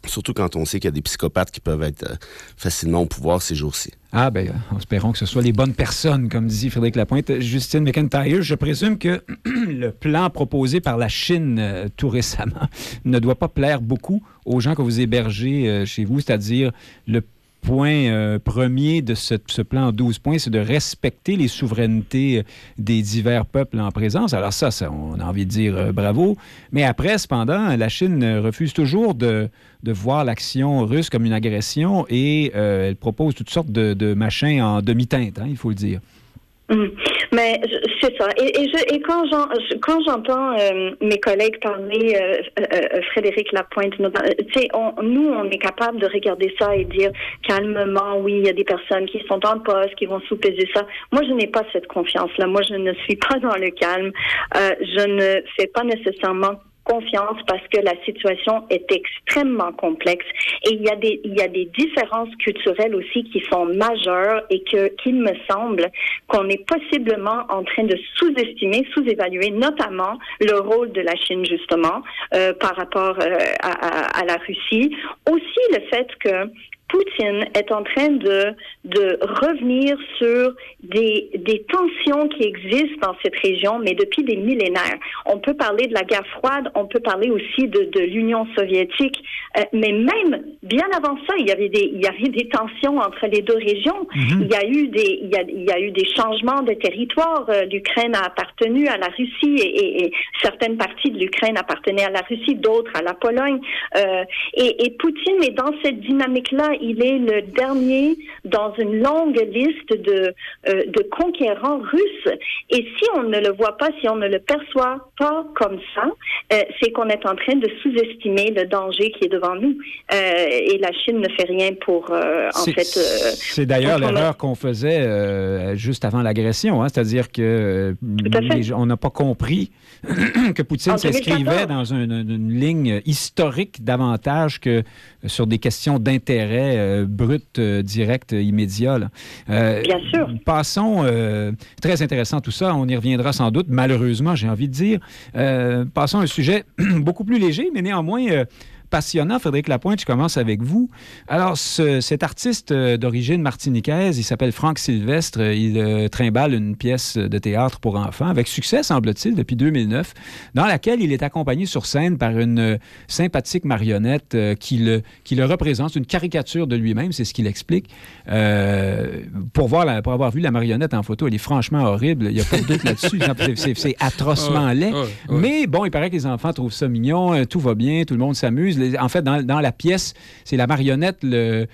Surtout quand on sait qu'il y a des psychopathes qui peuvent être euh, facilement au pouvoir ces jours-ci. Ah, ben, espérons que ce soit les bonnes personnes, comme dit Frédéric Lapointe. Justine McIntyre, je présume que le plan proposé par la Chine euh, tout récemment ne doit pas plaire beaucoup aux gens que vous hébergez euh, chez vous, c'est-à-dire le point euh, premier de ce, plan en 12 points, c'est de respecter les souverainetés euh, des divers peuples en présence. Alors ça, ça on a envie de dire euh, bravo. Mais après, cependant, la Chine refuse toujours de, de voir l'action russe comme une agression et elle propose toutes sortes de, de machins en demi-teinte, hein, il faut le dire. Mhm. Mais c'est ça. Et, je, et quand, j'entends euh, mes collègues parler, euh, euh, Frédéric Lapointe, tu sais, nous, on est capable de regarder ça et dire calmement, oui, il y a des personnes qui sont en poste, qui vont sous-peser ça. Moi, je n'ai pas cette confiance-là. Moi, je ne suis pas dans le calme. je ne fais pas nécessairement parce que la situation est extrêmement complexe et il y a des il y a des différences culturelles aussi qui sont majeures et que qu'il me semble qu'on est possiblement en train de sous-estimer, sous-évaluer notamment le rôle de la Chine justement euh, par rapport euh, à, à, la Russie. Aussi le fait que Poutine est en train de, de revenir sur des, des tensions qui existent dans cette région, mais depuis des millénaires. On peut parler de la guerre froide, on peut parler aussi de, de l'Union soviétique, euh, mais même bien avant ça, il y avait des, il y avait des tensions entre les deux régions. Mhm. Il y a eu des, il y a, il y a eu des changements de territoire. Euh, L'Ukraine a appartenu à la Russie et, et, certaines parties de l'Ukraine appartenaient à la Russie, d'autres à la Pologne. Euh, et, et Poutine est dans cette dynamique-là il est le dernier dans une longue liste de, euh, de conquérants russes. Et si on ne le voit pas, si on ne le perçoit pas comme ça, euh, c'est qu'on est en train de sous-estimer le danger qui est devant nous. Euh, et la Chine ne fait rien pour, en fait... c'est d'ailleurs l'erreur qu'on faisait juste avant l'agression, hein, c'est-à-dire que on n'a pas compris que Poutine s'inscrivait dans une, ligne historique davantage que sur des questions d'intérêt euh, brut, euh, direct, immédiat. Euh, Bien sûr. Passons, très intéressant tout ça, on y reviendra sans doute, malheureusement, j'ai envie de dire. passons à un sujet beaucoup plus léger, mais néanmoins passionnant. Frédéric Lapointe, je commence avec vous. Alors, cet artiste euh, d'origine martiniquaise, il s'appelle Franck Sylvestre. Il euh, trimballe une pièce de théâtre pour enfants, avec succès, semble-t-il, depuis 2009, dans laquelle il est accompagné sur scène par une euh, sympathique marionnette qui, le, qui le représente, une caricature de lui-même, c'est ce qu'il explique. pour, voir pour avoir vu la marionnette en photo, elle est franchement horrible. Il n'y a pas de doute là-dessus. C'est atrocement laid. Mais bon, il paraît que les enfants trouvent ça mignon, tout va bien, tout le monde s'amuse en fait, dans, la pièce, c'est la marionnette, le,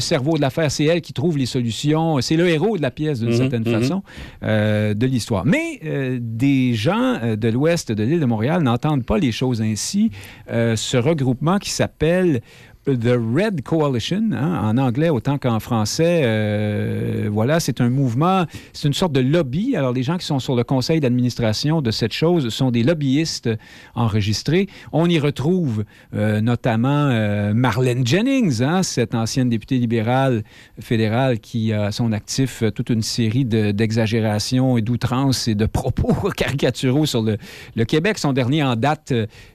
cerveau de l'affaire, c'est elle qui trouve les solutions. C'est le héros de la pièce, d'une mhm, certaine mhm. façon, euh, de l'histoire. Mais euh, des gens euh, de l'ouest de l'île de Montréal n'entendent pas les choses ainsi. ce regroupement qui s'appelle The Red Coalition, hein, en anglais autant qu'en français, euh, voilà, c'est un mouvement, c'est une sorte de lobby. Alors, les gens qui sont sur le conseil d'administration de cette chose sont des lobbyistes enregistrés. On y retrouve euh, notamment euh, Marlene Jennings, hein, cette ancienne députée libérale fédérale qui a à son actif toute une série d'exagérations et d'outrances et de propos caricaturaux sur le, le, Québec. Son dernier en date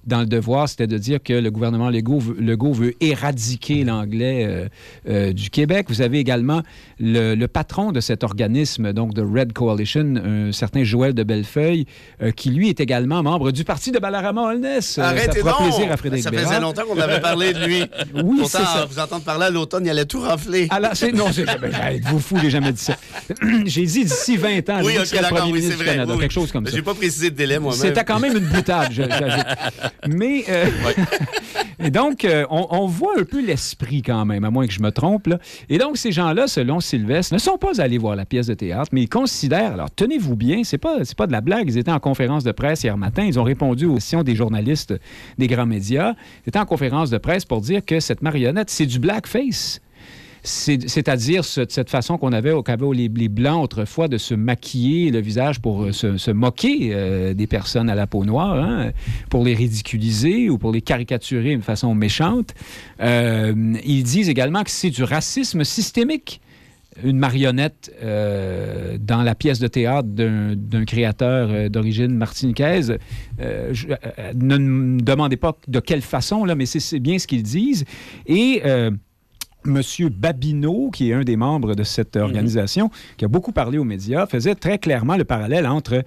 dans le devoir, c'était de dire que le gouvernement Legault, Legault veut éradiquer l'anglais euh, euh, du Québec. Vous avez également le, patron de cet organisme, donc de Red Coalition, un certain Joël de Bellefeuille, euh, qui lui est également membre du parti de Balarama Holness. Arrêtez ça plaisir à Frédéric Ça faisait longtemps qu'on avait parlé de lui. oui, c'est ça. Vous entendre parler à l'automne, il allait tout rafler. Alors, c'est, non, c'est, vous fou, j'ai jamais dit ça. j'ai dit d'ici 20 ans, oui, okay, le premier ministre du Canada, quelque chose comme ça. J'ai pas précisé de délai, moi-même. C'était quand même une boutade, Mais, et donc, on, on voit un peu l'esprit quand même, à moins que je me trompe. Et donc, ces gens-là, selon Sylvestre, ne sont pas allés voir la pièce de théâtre, mais ils considèrent, alors tenez-vous bien, c'est pas, pas de la blague, ils étaient en conférence de presse hier matin, ils ont répondu aux questions des journalistes des grands médias, ils étaient en conférence de presse pour dire que cette marionnette, c'est du blackface c'est-à-dire cette façon qu'on avait, au les, les, Blancs autrefois de se maquiller le visage pour euh, se, moquer euh, des personnes à la peau noire, hein, pour les ridiculiser ou pour les caricaturer d'une façon méchante. Euh, ils disent également que c'est du racisme systémique une marionnette dans la pièce de théâtre d'un créateur d'origine martiniquaise. ne me demandez pas de quelle façon, là, mais c'est bien ce qu'ils disent. Et Monsieur Babineau, qui est un des membres de cette mhm. organisation, qui a beaucoup parlé aux médias, faisait très clairement le parallèle entre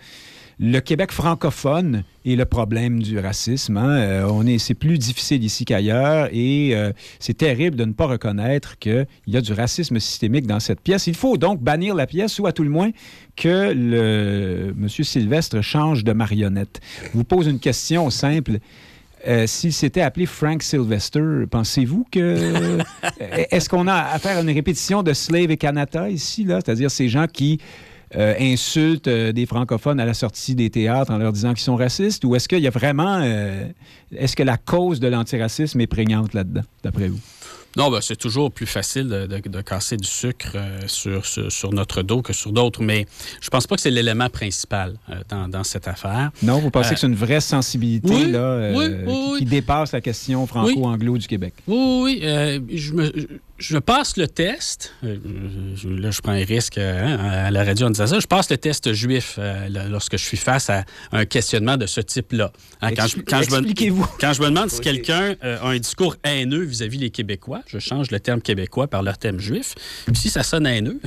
le Québec francophone et le problème du racisme. Hein. Euh, on est, c'est plus difficile ici qu'ailleurs et euh, c'est terrible de ne pas reconnaître qu'il y a du racisme systémique dans cette pièce. Il faut donc bannir la pièce ou à tout le moins que le monsieur Sylvestre change de marionnette. Je vous pose une question simple. Euh, s'il s'était appelé Frank Sylvester, pensez-vous que. Est-ce qu'on a à faire une répétition de Slave et Canada ici, là? C'est-à-dire ces gens qui. Euh, insultent euh, des francophones à la sortie des théâtres en leur disant qu'ils sont racistes ou est-ce qu'il y a vraiment est-ce que la cause de l'antiracisme est prégnante là-dedans d'après vous? Non, ben, c'est toujours plus facile de, casser du sucre euh, sur, sur, notre dos que sur d'autres, mais je pense pas que c'est l'élément principal euh, dans, cette affaire. Non, vous pensez que c'est une vraie sensibilité là, euh, qui, dépasse la question franco-anglo du Québec? Oui, oui. je me je passe le test. Euh, là, je prends un risque hein, à la radio en disant ça. Je passe le test juif euh, lorsque je suis face à un questionnement de ce type-là. Hein, quand, je, quand, je me, quand je me demande si quelqu'un euh, a un discours haineux vis-à-vis des Québécois, je change le terme québécois par leur terme juif. si ça sonne haineux,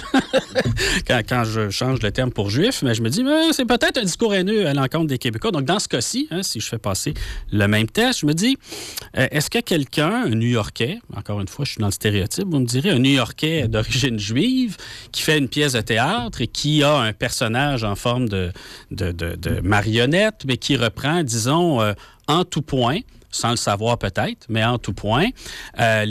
quand, je change le terme pour juif, mais je me dis, c'est peut-être un discours haineux à l'encontre des Québécois. Donc, dans ce cas-ci, hein, si je fais passer le même test, je me dis, est-ce que quelqu'un, un New-Yorkais, encore une fois, je suis dans le stéréotype, vous me direz, un New-Yorkais d'origine juive qui fait une pièce de théâtre et qui a un personnage en forme de, marionnette, mais qui reprend, disons, euh, en tout point sans le savoir peut-être, mais en tout point, euh,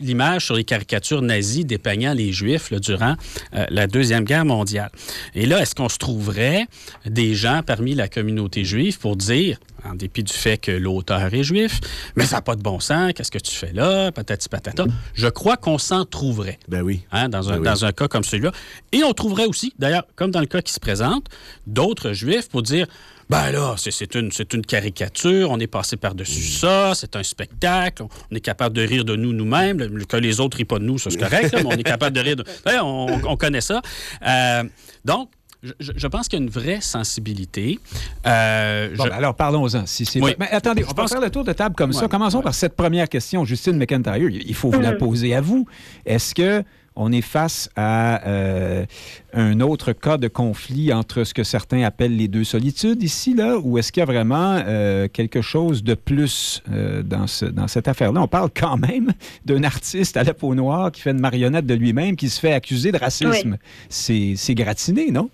l'image sur les caricatures nazies dépeignant les Juifs durant euh, la Deuxième Guerre mondiale. Et là, est-ce qu'on se trouverait des gens parmi la communauté juive pour dire, en dépit du fait que l'auteur est juif, mais ça n'a pas de bon sens, qu'est-ce que tu fais là, patati patata. Je crois qu'on s'en trouverait. Ben oui. Hein, dans, un, Ben dans un cas comme celui-là. Et on trouverait aussi, d'ailleurs, comme dans le cas qui se présente, d'autres juifs pour dire ben là, c'est une, une caricature, on est passé par-dessus ça, c'est un spectacle, on est capable de rire de nous nous-mêmes. Que les autres rient pas de nous, ça c'est correct, là, mais on est capable de rire de. Ben, on, on connaît ça. Euh, donc, je, je pense qu'il y a une vraie sensibilité. Euh, Bon, je- ben alors parlons-en. Si c'est Oui. Mais attendez, Je on va faire le tour de table comme ça. Commençons ouais. par cette première question, Justine McIntyre. Il faut vous la poser à vous. Est-ce que on est face à euh, un autre cas de conflit entre ce que certains appellent les deux solitudes ici, là, ou est-ce qu'il y a vraiment euh, quelque chose de plus euh, dans, ce, dans cette affaire-là? On parle quand même d'un artiste à la peau noire qui fait une marionnette de lui-même, qui se fait accuser de racisme. C'est gratiné, non?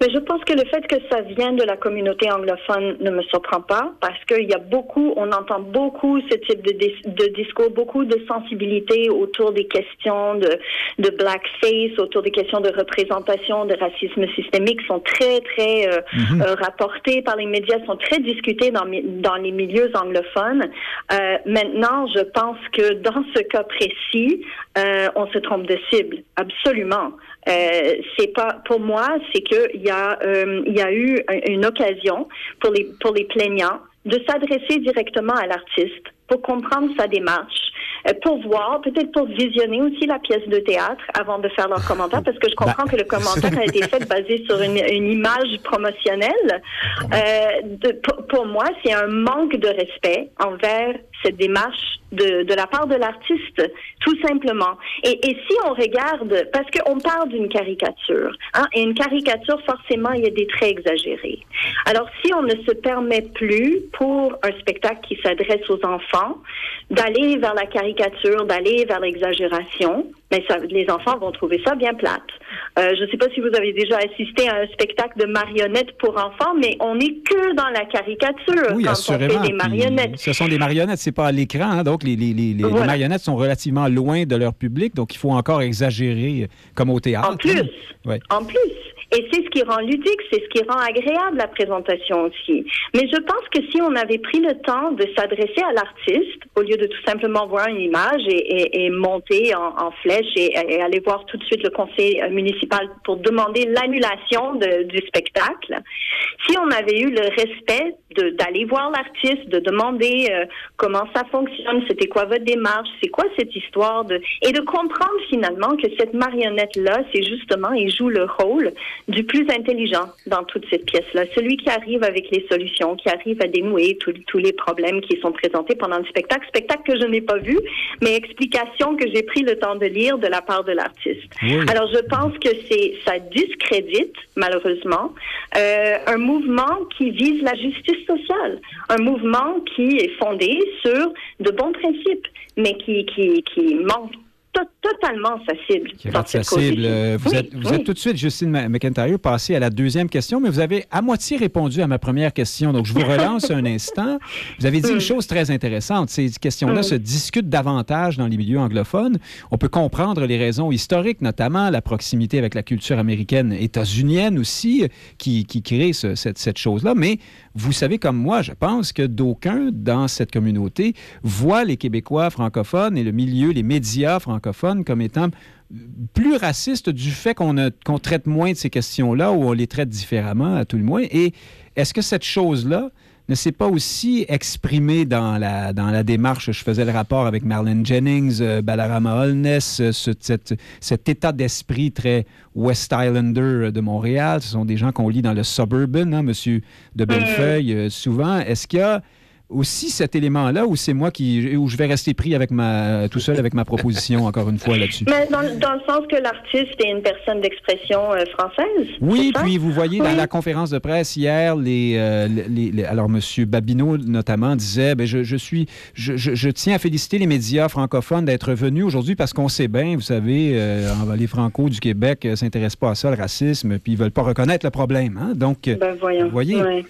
Mais je pense que le fait que ça vient de la communauté anglophone ne me surprend pas parce qu'il y a beaucoup, on entend beaucoup ce type de, dis- de discours, beaucoup de sensibilité autour des questions de, de blackface, autour des questions de représentation, de racisme systémique sont très, très euh, euh, rapportées par les médias, sont très discutées dans les milieux anglophones. Euh, maintenant, je pense que dans ce cas précis, euh, on se trompe de cible, absolument. Euh, c'est pas pour moi, c'est que il y a euh, il y a eu un- une occasion pour les pour les plaignants de s'adresser directement à l'artiste pour comprendre sa démarche, euh, pour voir, peut-être pour visionner aussi la pièce de théâtre avant de faire leur commentaire, parce que je comprends que le commentaire a été fait basé sur une, une image promotionnelle. Euh, de- pour, pour moi, c'est un manque de respect envers cette démarche de, de la part de l'artiste, tout simplement. Et, et si on regarde, parce qu'on parle d'une caricature, hein, et une caricature, forcément, il y a des traits exagérés. Alors, si on ne se permet plus pour un spectacle qui s'adresse aux enfants d'aller vers la caricature, d'aller vers l'exagération, mais ça, les enfants vont trouver ça bien plate. Euh, je ne sais pas si vous avez déjà assisté à un spectacle de marionnettes pour enfants, mais on n'est que dans la caricature Oui, quand on assurément. fait des Puis, marionnettes. Ce sont des marionnettes, c'est pas à l'écran, hein, donc les, les- les- les marionnettes sont relativement loin de leur public, donc il faut encore exagérer euh, comme au théâtre. En plus, hein. Ouais. en plus. Et c'est ce qui rend ludique, c'est ce qui rend agréable la présentation aussi. Mais je pense que si on avait pris le temps de s'adresser à l'artiste, au lieu de tout simplement voir une image et, monter en, flèche et, aller voir tout de suite le conseil municipal pour demander l'annulation du spectacle, si on avait eu le respect d'aller voir l'artiste, de demander euh, comment ça fonctionne, c'était quoi votre démarche, c'est quoi cette histoire de et de comprendre finalement que cette marionnette là, c'est justement il joue le rôle du plus intelligent dans toute cette pièce là, celui qui arrive avec les solutions, qui arrive à dénouer tous- les problèmes qui sont présentés pendant le spectacle, spectacle que je n'ai pas vu, mais explication que j'ai pris le temps de lire de la part de l'artiste. Oui. Alors je pense que c'est ça discrédite malheureusement euh, un mouvement qui vise la justice sociale, un mouvement qui est fondé sur de bons principes, mais qui qui, qui manque totalement sa cible. Qui dans sa cible. Euh, Vous, Oui, êtes, vous oui. êtes tout de suite, Justine McIntyre, passé à la deuxième question, mais vous avez à moitié répondu à ma première question. Donc, je vous relance un instant. Vous avez dit une chose très intéressante. Ces questions-là Mm. se discutent davantage dans les milieux anglophones. On peut comprendre les raisons historiques, notamment la proximité avec la culture américaine, états-unienne aussi, qui, qui crée ce- cette, cette chose-là. Mais vous savez comme moi, je pense que d'aucuns dans cette communauté voient les Québécois francophones et le milieu, les médias francophones comme étant plus racistes du fait qu'on traite moins de ces questions-là ou on les traite différemment, à tout le moins. Et est-ce que cette chose-là ne s'est pas aussi exprimée dans la, dans la démarche? Je faisais le rapport avec Marlene Jennings, euh, Balarama Holness, euh, ce- cet état d'esprit très West Islander euh, de Montréal. Ce sont des gens qu'on lit dans le Suburban, hein, Monsieur de Bellefeuille, souvent. Est-ce qu'il y a aussi cet élément-là ou c'est moi qui où je vais rester pris avec ma tout seul avec ma proposition encore une fois là-dessus? Mais dans, dans le sens que l'artiste est une personne d'expression euh, française. Oui, puis vous voyez dans la conférence de presse hier, les, euh, les- les- alors M. Babineau notamment disait, ben, je, je suis, je, je- je tiens à féliciter les médias francophones d'être venus aujourd'hui parce qu'on sait bien, vous savez, euh, les Franco du Québec ne s'intéressent pas à ça, le racisme, puis ils veulent pas reconnaître le problème. hein. Donc, Ben voyons. Vous voyez? Ouais.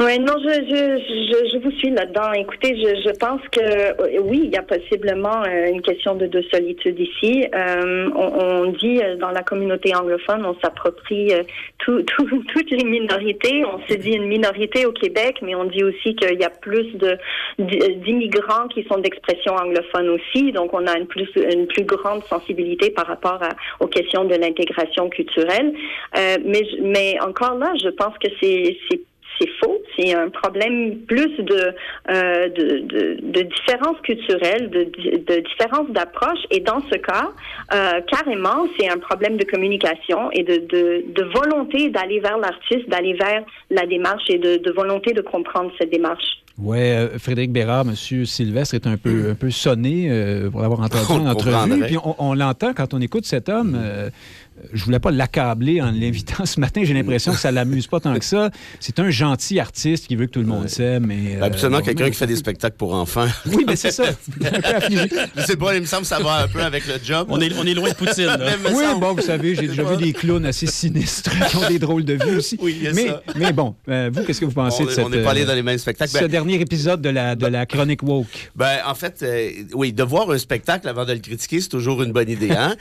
Oui, non, je, je, je, vous suis là-dedans. Écoutez, je, je pense que euh, oui, il y a possiblement euh, une question de, de solitude ici. Euh, on, dit dans la communauté anglophone, on s'approprie tout, toutes les minorités. On se dit une minorité au Québec, mais on dit aussi qu'il y a plus d'immigrants qui sont d'expression anglophone aussi. Donc, on a une plus une plus grande sensibilité par rapport à, aux questions de l'intégration culturelle. mais mais encore là, je pense que c'est c'est faux. C'est un problème plus de, euh, de, de, de, différence culturelle, de, de différence d'approche. Et dans ce cas, euh, carrément, c'est un problème de communication et de, de, de volonté d'aller vers l'artiste, d'aller vers la démarche et de, de volonté de comprendre cette démarche. Oui, euh, Frédéric Bérard, M. Sylvestre est un peu, un peu sonné euh, pour l'avoir entendu en entrevue. Puis on, on l'entend quand on écoute cet homme. Euh, je voulais pas l'accabler en l'invitant ce matin. J'ai l'impression que ça l'amuse pas tant que ça. C'est un gentil artiste qui veut que tout le monde s'aime. Mais, euh, Absolument, quelqu'un qui fait des spectacles pour enfants. Oui, mais c'est ça. je sais pas, il me semble que ça va un peu avec le job. On est, on est loin de Poutine. oui, bon, vous savez, j'ai déjà vu des clowns assez sinistres qui ont des drôles de vie aussi. Oui, mais, ça. mais bon, euh, vous, qu'est-ce que vous pensez on, de cette, On n'est pas allé dans les mêmes spectacles. Ce ben, dernier épisode de la, de la chronique woke? Ben, en fait, euh, oui, de voir un spectacle avant de le critiquer, c'est toujours une bonne idée. Hein?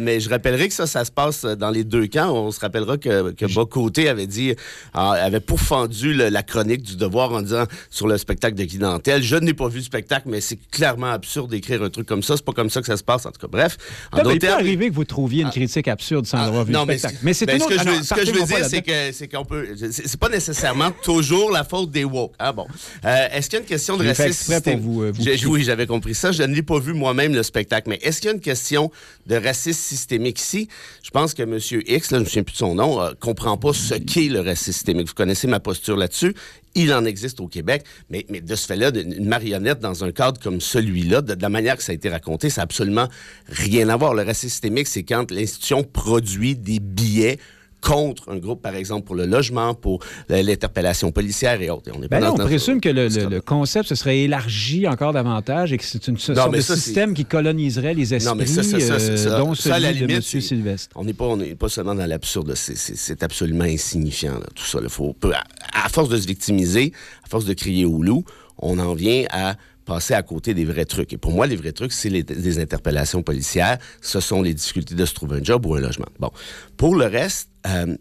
mais je rappellerai que ça, ça se passe dans les deux quand On se rappellera que, que Bocoté avait dit, ah, avait pourfendu la chronique du devoir en disant sur le spectacle de Guy Je n'ai pas vu le spectacle, mais c'est clairement absurde d'écrire un truc comme ça. C'est pas comme ça que ça se passe, en tout cas. Bref. En il peut arriver que vous trouviez une ah. critique absurde sans avoir vu le spectacle. Mais ben, ce, que je veux, ce que je veux dire, c'est que c'est qu'on peut. C'est pas nécessairement toujours la faute des woke. Ah bon. Euh, est-ce qu'il y a une question de racisme? systémique? Vous, euh, oui, j'avais compris ça. Je ne l'ai pas vu moi-même le spectacle. Mais est-ce qu'il y a une question de racisme systémique? Ici? Je pense que M. X, là, je ne me souviens plus de son nom, euh, comprend pas ce qu'est le racisme systémique. Vous connaissez ma posture là-dessus. Il en existe au Québec, mais, mais de ce fait-là, une marionnette dans un cadre comme celui-là, de, la manière que ça a été raconté, ça n'a absolument rien à voir. Le racisme systémique, c'est quand l'institution produit des billets contre un groupe, par exemple, pour le logement, pour l'interpellation policière et autres. on, est ben on présume que le, concept se serait élargi encore davantage et que c'est une sorte de système qui coloniserait les esprits, non, mais ça, euh, dont celui la limite, de M. Sylvestre. On n'est pas, pas seulement dans l'absurde, c'est absolument insignifiant, tout ça. Faut, à, à, force de se victimiser, à force de crier au loup, on en vient à passer à côté des vrais trucs. Et pour moi, les vrais trucs, c'est les, les, interpellations policières. Ce sont les difficultés de se trouver un job ou un logement. Bon. Pour le reste, euh,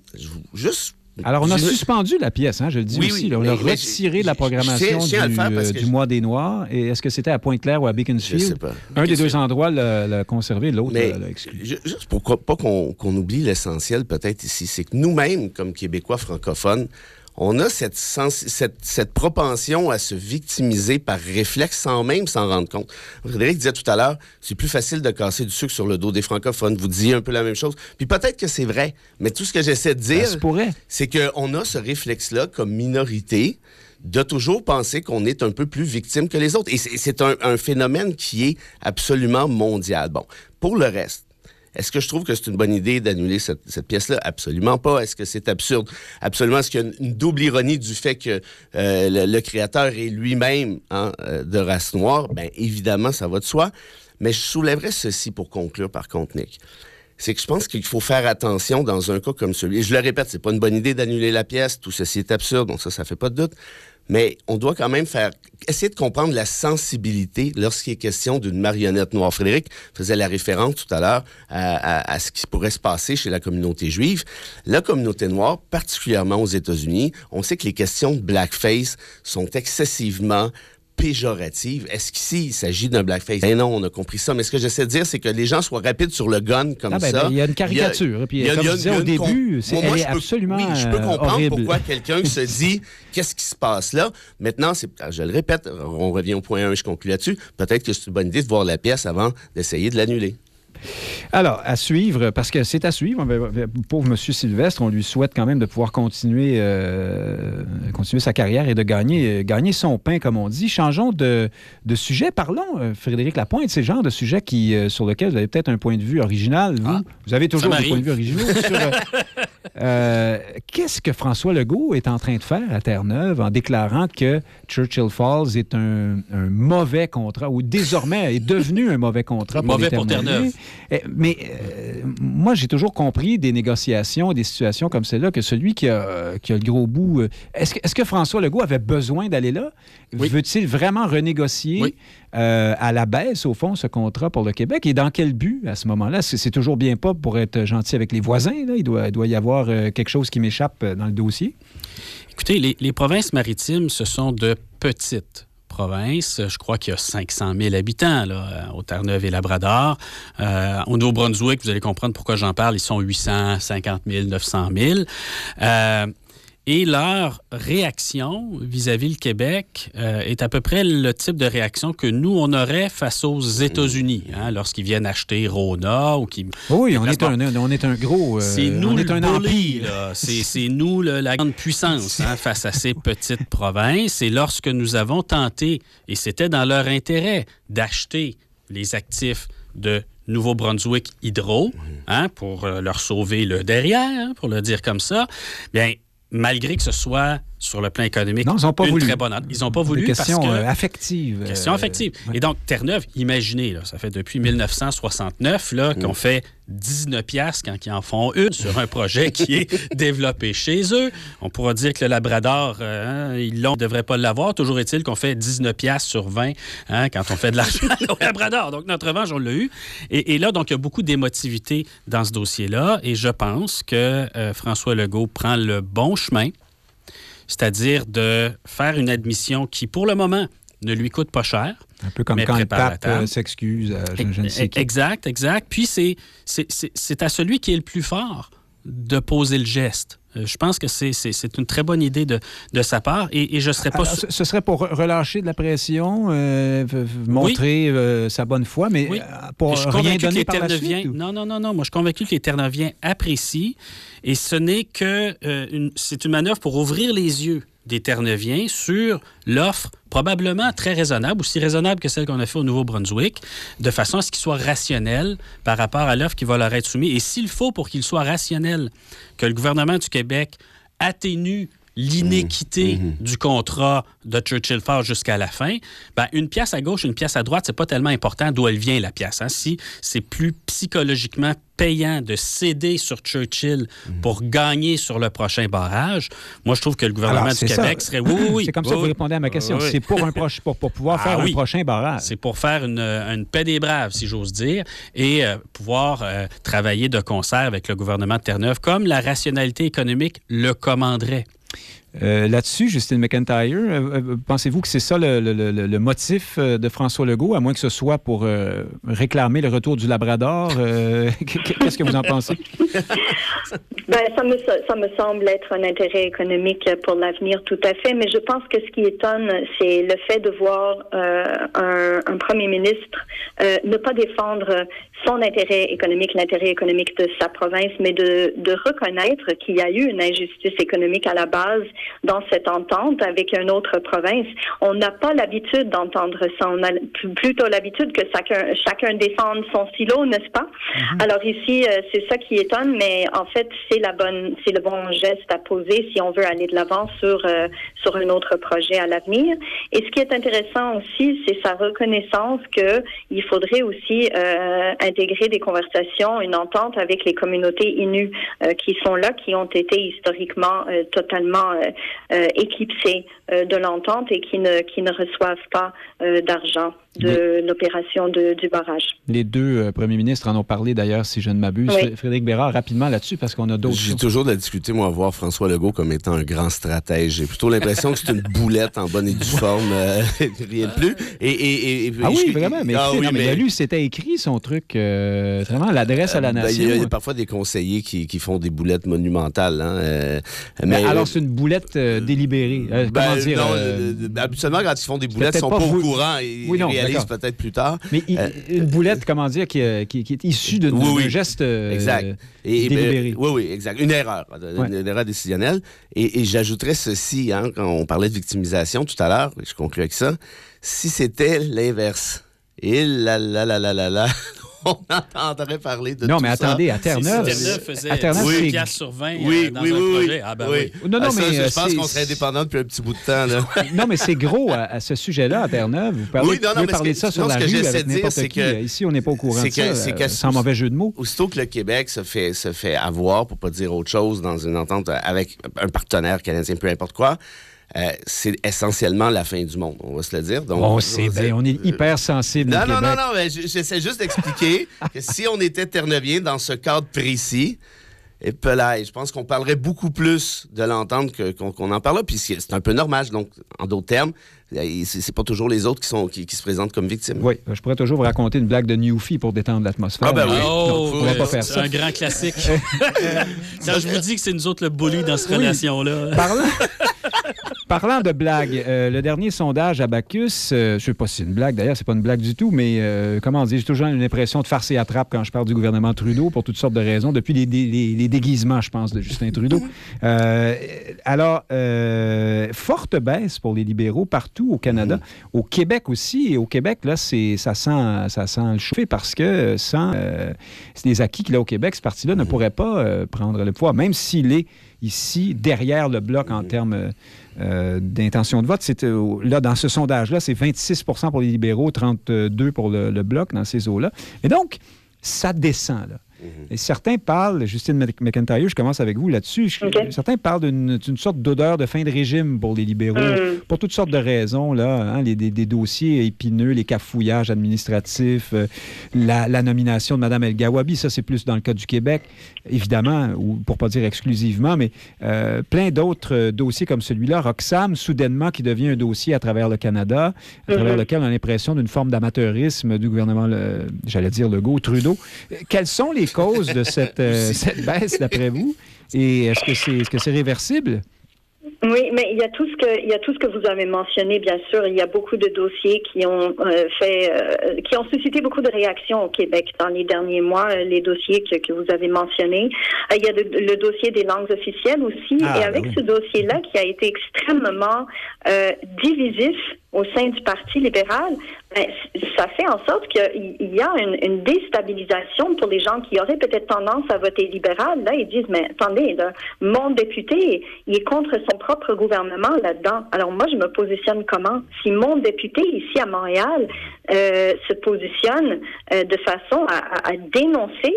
juste alors, on a suspendu la pièce, hein, je le dis aussi. on a retiré la programmation du, euh, du, mois des Noirs. Et est-ce que c'était à Pointe-Claire ou à Beaconsfield? Je sais pas. Un des deux endroits l'a conservé, l'autre l'a exclu. Juste pour pas qu'on oublie l'essentiel peut-être ici, c'est que nous-mêmes, comme Québécois francophones, on a cette, cette, cette, propension à se victimiser par réflexe sans même s'en rendre compte. Frédéric disait tout à l'heure, c'est plus facile de casser du sucre sur le dos des francophones. Vous disiez un peu la même chose. Puis peut-être que c'est vrai, mais tout ce que j'essaie de dire, c'est qu'on a ce réflexe-là comme minorité de toujours penser qu'on est un peu plus victime que les autres. Et c'est un, un phénomène qui est absolument mondial. Bon, pour le reste, est-ce que je trouve que c'est une bonne idée d'annuler cette, pièce-là? Absolument pas. Est-ce que c'est absurde? Absolument. Est-ce qu'il y a une, double ironie du fait que euh, le, créateur est lui-même hein, euh, de race noire? Bien, évidemment, ça va de soi. Mais je soulèverais ceci pour conclure, par contre, Nick. C'est que je pense qu'il faut faire attention dans un cas comme celui. Et je le répète, c'est pas une bonne idée d'annuler la pièce. Tout ceci est absurde, donc ça, ça fait pas de doute mais on doit quand même faire essayer de comprendre la sensibilité lorsqu'il est question d'une marionnette noire. Frédéric faisait la référence tout à l'heure à, à, ce qui pourrait se passer chez la communauté juive. La communauté noire, particulièrement aux États-Unis, on sait que les questions de blackface sont excessivement péjorative. Est-ce qu'ici, il s'agit d'un blackface? Ben non, on a compris ça. Mais ce que j'essaie de dire, c'est que les gens soient rapides sur le gun comme ah ben, ça. Ben, il y a une caricature. puis, comme je disais au début, c'est absolument Oui, je peux comprendre pourquoi quelqu'un se dit qu'est-ce qui se passe là. Maintenant, c'est, je le répète, on revient au point 1 je conclue là-dessus. Peut-être que c'est une bonne idée de voir la pièce avant d'essayer de l'annuler. Alors, à suivre, parce que c'est à suivre. Pauvre M. Sylvestre, on lui souhaite quand même de pouvoir continuer, euh, continuer sa carrière et de gagner, gagner son pain, comme on dit. Changeons de, de sujet. Parlons, euh, Frédéric Lapointe, c'est le genre de sujet qui, euh, sur lequel vous avez peut-être un point de vue original. Vous, ah, vous avez toujours un point de vue original Euh, qu'est-ce que François Legault est en train de faire à Terre-Neuve en déclarant que Churchill Falls est un, mauvais contrat ou désormais est devenu un mauvais contrat pour mauvais pour Terre-Neuve. Eh, mais euh, moi, j'ai toujours compris des négociations, des situations comme celle-là, que celui qui a, qui a le gros bout. Euh, est-ce que, est que, François Legault avait besoin d'aller là? Veut-il vraiment renégocier? À la baisse, au fond, ce contrat pour le Québec? Et dans quel but à ce moment-là? C'est toujours bien pas pour être gentil avec les voisins. Là. Il, doit, il doit y avoir euh, quelque chose qui m'échappe euh, dans le dossier? Écoutez, les, provinces maritimes, ce sont de petites provinces. Je crois qu'il y a 500 000 habitants là, au Terre-Neuve et Labrador. Euh, au Nouveau-Brunswick, vous allez comprendre pourquoi j'en parle, ils sont 850 000, 900 000. Et leur réaction vis-à-vis le Québec euh, est à peu près le type de réaction que nous, on aurait face aux États-Unis, hein, lorsqu'ils viennent acheter Rona ou qui. Oui, on est, un, on est un gros. Euh, c'est nous on est un empire. C'est nous la grande puissance hein, face à ces petites provinces. Et lorsque nous avons tenté, et c'était dans leur intérêt, d'acheter les actifs de Nouveau-Brunswick Hydro, hein, pour euh, leur sauver le derrière, pour le dire comme ça, bien, malgré que ce soit sur le plan économique non, ils ont pas une voulu. très bonne Ils n'ont pas voulu question parce que... Euh, affective. Question affective. Et donc, Terre-Neuve, imaginez, là, ça fait depuis 1969 là, qu'on mm. fait 19 piastres quand ils en font une sur un projet qui est développé chez eux. On pourra dire que le Labrador, euh, hein, ils ne devraient pas l'avoir. Toujours est-il qu'on fait 19 piastres sur 20 hein, quand on fait de l'argent au Labrador. Donc, notre revanche, on l'a eu. Et, là, donc, il y a beaucoup d'émotivité dans ce dossier-là. Et je pense que euh, François Legault prend le bon chemin c'est-à-dire de faire une admission qui, pour le moment, ne lui coûte pas cher. Un peu comme quand le pape euh, s'excuse à je, ne sais qui. Exact, exact. Puis c'est à celui qui est le plus fort de poser le geste. Euh, je pense que c'est une très bonne idée de, de sa part et, je serais pas... ce serait pour relâcher de la pression, euh, montrer euh, sa bonne foi, mais pour rien donner par la suite, Non, non, non, non. Moi, je suis convaincu que les Terre-Neuviens apprécient et ce n'est que... c'est une manœuvre pour ouvrir les yeux des Terre-Neuviens sur l'offre probablement très raisonnable, aussi raisonnable que celle qu'on a fait au Nouveau-Brunswick, de façon à ce qu'il soit rationnel par rapport à l'offre qui va leur être soumise. Et s'il faut pour qu'il soit rationnel, que le gouvernement du Québec atténue l'inéquité mmh. Mmh. du contrat de Churchill Falls jusqu'à la fin, ben, une pièce à gauche, une pièce à droite, c'est pas tellement important d'où elle vient la pièce. Hein. Si c'est plus psychologiquement payant de céder sur Churchill mmh. pour gagner sur le prochain barrage, moi je trouve que le gouvernement du Québec serait oui, oui, C'est comme ça que vous répondez à ma question. C'est pour un pour, pour pouvoir ah faire un prochain barrage. C'est pour faire une, une, paix des braves, si j'ose dire, et euh, pouvoir euh, travailler de concert avec le gouvernement de Terre-Neuve comme la rationalité économique le commanderait. Euh, là-dessus, Justine McIntyre, euh, euh, pensez-vous que c'est ça le, motif de François Legault, à moins que ce soit pour réclamer le retour du Labrador? Qu'est-ce que vous en pensez? ben, ça, me, ça me semble être un intérêt économique pour l'avenir, tout à fait. Mais je pense que ce qui étonne, c'est le fait de voir un, un, premier ministre ne pas défendre son intérêt économique, l'intérêt économique de sa province, mais de, de reconnaître qu'il y a eu une injustice économique à la base dans cette entente avec une autre province. On n'a pas l'habitude d'entendre ça. On a plutôt l'habitude que chacun, chacun défende son silo, n'est-ce pas? Mhm. Alors ici, euh, c'est ça qui étonne, mais en fait, c'est la bonne, c'est le bon geste à poser si on veut aller de l'avant sur euh, sur un autre projet à l'avenir. Et ce qui est intéressant aussi, c'est sa reconnaissance que il faudrait aussi euh, intégrer des conversations, une entente avec les communautés inues qui sont là, qui ont été historiquement totalement euh, éclipsés euh, de l'entente et qui ne, qui ne reçoivent pas euh, d'argent de l'opération du barrage. Les deux premiers ministres en ont parlé d'ailleurs, si je ne m'abuse. Frédéric Bérard, rapidement là-dessus, parce qu'on a d'autres. J'ai toujours de la difficulté, moi, à voir François Legault comme étant un grand stratège. J'ai plutôt l'impression que c'est une boulette en bonne et due forme, rien de plus. Et, ah oui, vraiment. Mais, ah, oui, mais... lui, c'était écrit son truc, vraiment l'adresse à la ben, nation. Il y, a parfois des conseillers qui, qui font des boulettes monumentales. Hein, mais, alors, c'est une boulette délibérée. Ben, dire, euh, habituellement, quand ils font des boulettes, ils sont pas au courant et ils peut-être plus tard. Mais euh, une boulette, comment dire, qui, qui, est issue d'un geste euh, exact. Et, délibéré. oui, oui, exact. Une erreur, une, erreur décisionnelle. Et, j'ajouterais ceci, hein, quand on parlait de victimisation tout à l'heure, je conclue avec ça, si c'était l'inverse, et là, là, là, là, là, là, on entendrait parler de non, tout mais ça. attendez, à Terre-Neuve... Terre-Neuve faisait à Terre-Neuve, 10 c'est- piastres sur 20 euh, Oui, dans oui, un oui, projet. oui. Ah ben oui. oui. Non, non, Ah, ça, mais, je euh, pense qu'on serait indépendant depuis un petit bout de temps. Là. Non, mais c'est gros à, à ce sujet-là, à Terre-Neuve. Vous parlez, Oui, non, non, vous mais parler de ce ça sur non, la ce que rue j'essaie avec de dire, n'importe c'est qui. Ici, on n'est pas au courant c'est de ça, c'est euh, sans mauvais jeu de mots. Aussitôt que le Québec se fait, se fait avoir, pour pas dire autre chose, dans une entente avec un partenaire canadien, peu importe quoi, euh, c'est essentiellement la fin du monde, on va se le dire. Donc, On sait bien, on est hyper sensible Non, au non, non, non, mais j'essaie juste d'expliquer que si on était Terre-Neuvien dans ce cadre précis, et Pelay, je pense qu'on parlerait beaucoup plus de l'entente qu'on en parle là. Puis c'est c'est un peu normal. Donc, en d'autres termes, c'est c'est pas toujours les autres qui, sont, qui, qui se présentent comme victimes. Oui, je pourrais toujours vous raconter une blague de Newfie pour détendre l'atmosphère. Ah, ben oui. non, Oh, on va ouais, pas faire c'est ça. un grand classique. Quand je vous dis que c'est nous autres le bully dans cette Oui. relation-là. Parlant, parlant de blagues, euh, le dernier sondage à Bacchus, euh, je ne sais pas si c'est une blague d'ailleurs, c'est pas une blague du tout, mais euh, comment dire, j'ai toujours une impression de farce et attrape quand je parle du gouvernement Trudeau pour toutes sortes de raisons, depuis les, dé- les- les déguisements, je pense, de Justin Trudeau. Euh, alors, euh, forte baisse pour les libéraux partout au Canada, au Québec aussi, et au Québec, là, c'est, ça, sent, ça sent le chauffer parce que sans des acquis qu'il a au Québec, ce parti-là ne pourrait pas prendre le pouvoir, même s'il est ici derrière le bloc en termes euh, d'intention de vote. Euh, là, dans ce sondage-là, c'est 26% pour les libéraux, 32% pour le, le bloc dans ces eaux-là. Et donc, ça descend. Là. Et certains parlent, Justine Mc- McIntyre, je commence avec vous là-dessus, je- certains parlent d'une, d'une sorte d'odeur de fin de régime pour les libéraux, Mm. pour toutes sortes de raisons, là, hein, les, des, des dossiers épineux, les cafouillages administratifs, euh, la, la nomination de Mme El Gawabi, ça c'est plus dans le cas du Québec, évidemment, ou pour pas dire exclusivement, mais euh, plein d'autres euh, dossiers comme celui-là. Roxham, soudainement, qui devient un dossier à travers le Canada, à travers Mhm. lequel on a l'impression d'une forme d'amateurisme du gouvernement, le- j'allais dire Legault, Trudeau. Quelles sont les causes de cette, euh, cette baisse, d'après vous? Et est-ce que c'est est -ce c'est réversible? Oui, mais il y a tout ce que il y a tout ce que vous avez mentionné, bien sûr. Il y a beaucoup de dossiers qui ont euh, fait, euh, qui ont suscité beaucoup de réactions au Québec dans les derniers mois. les dossiers que, que vous avez mentionnés. Euh, il y a le, le dossier des langues officielles aussi. Ah, Et ben avec oui. ce dossier-là, qui a été extrêmement euh, divisif au sein du Parti libéral, ben, ça fait en sorte qu'il il y a une, déstabilisation pour les gens qui auraient peut-être tendance à voter libéral. Là, ils disent, mais attendez, mon député, il est contre son propre gouvernement là-dedans. Alors moi, je me positionne comment? Si mon député ici à Montréal euh, se positionne euh, de façon à, dénoncer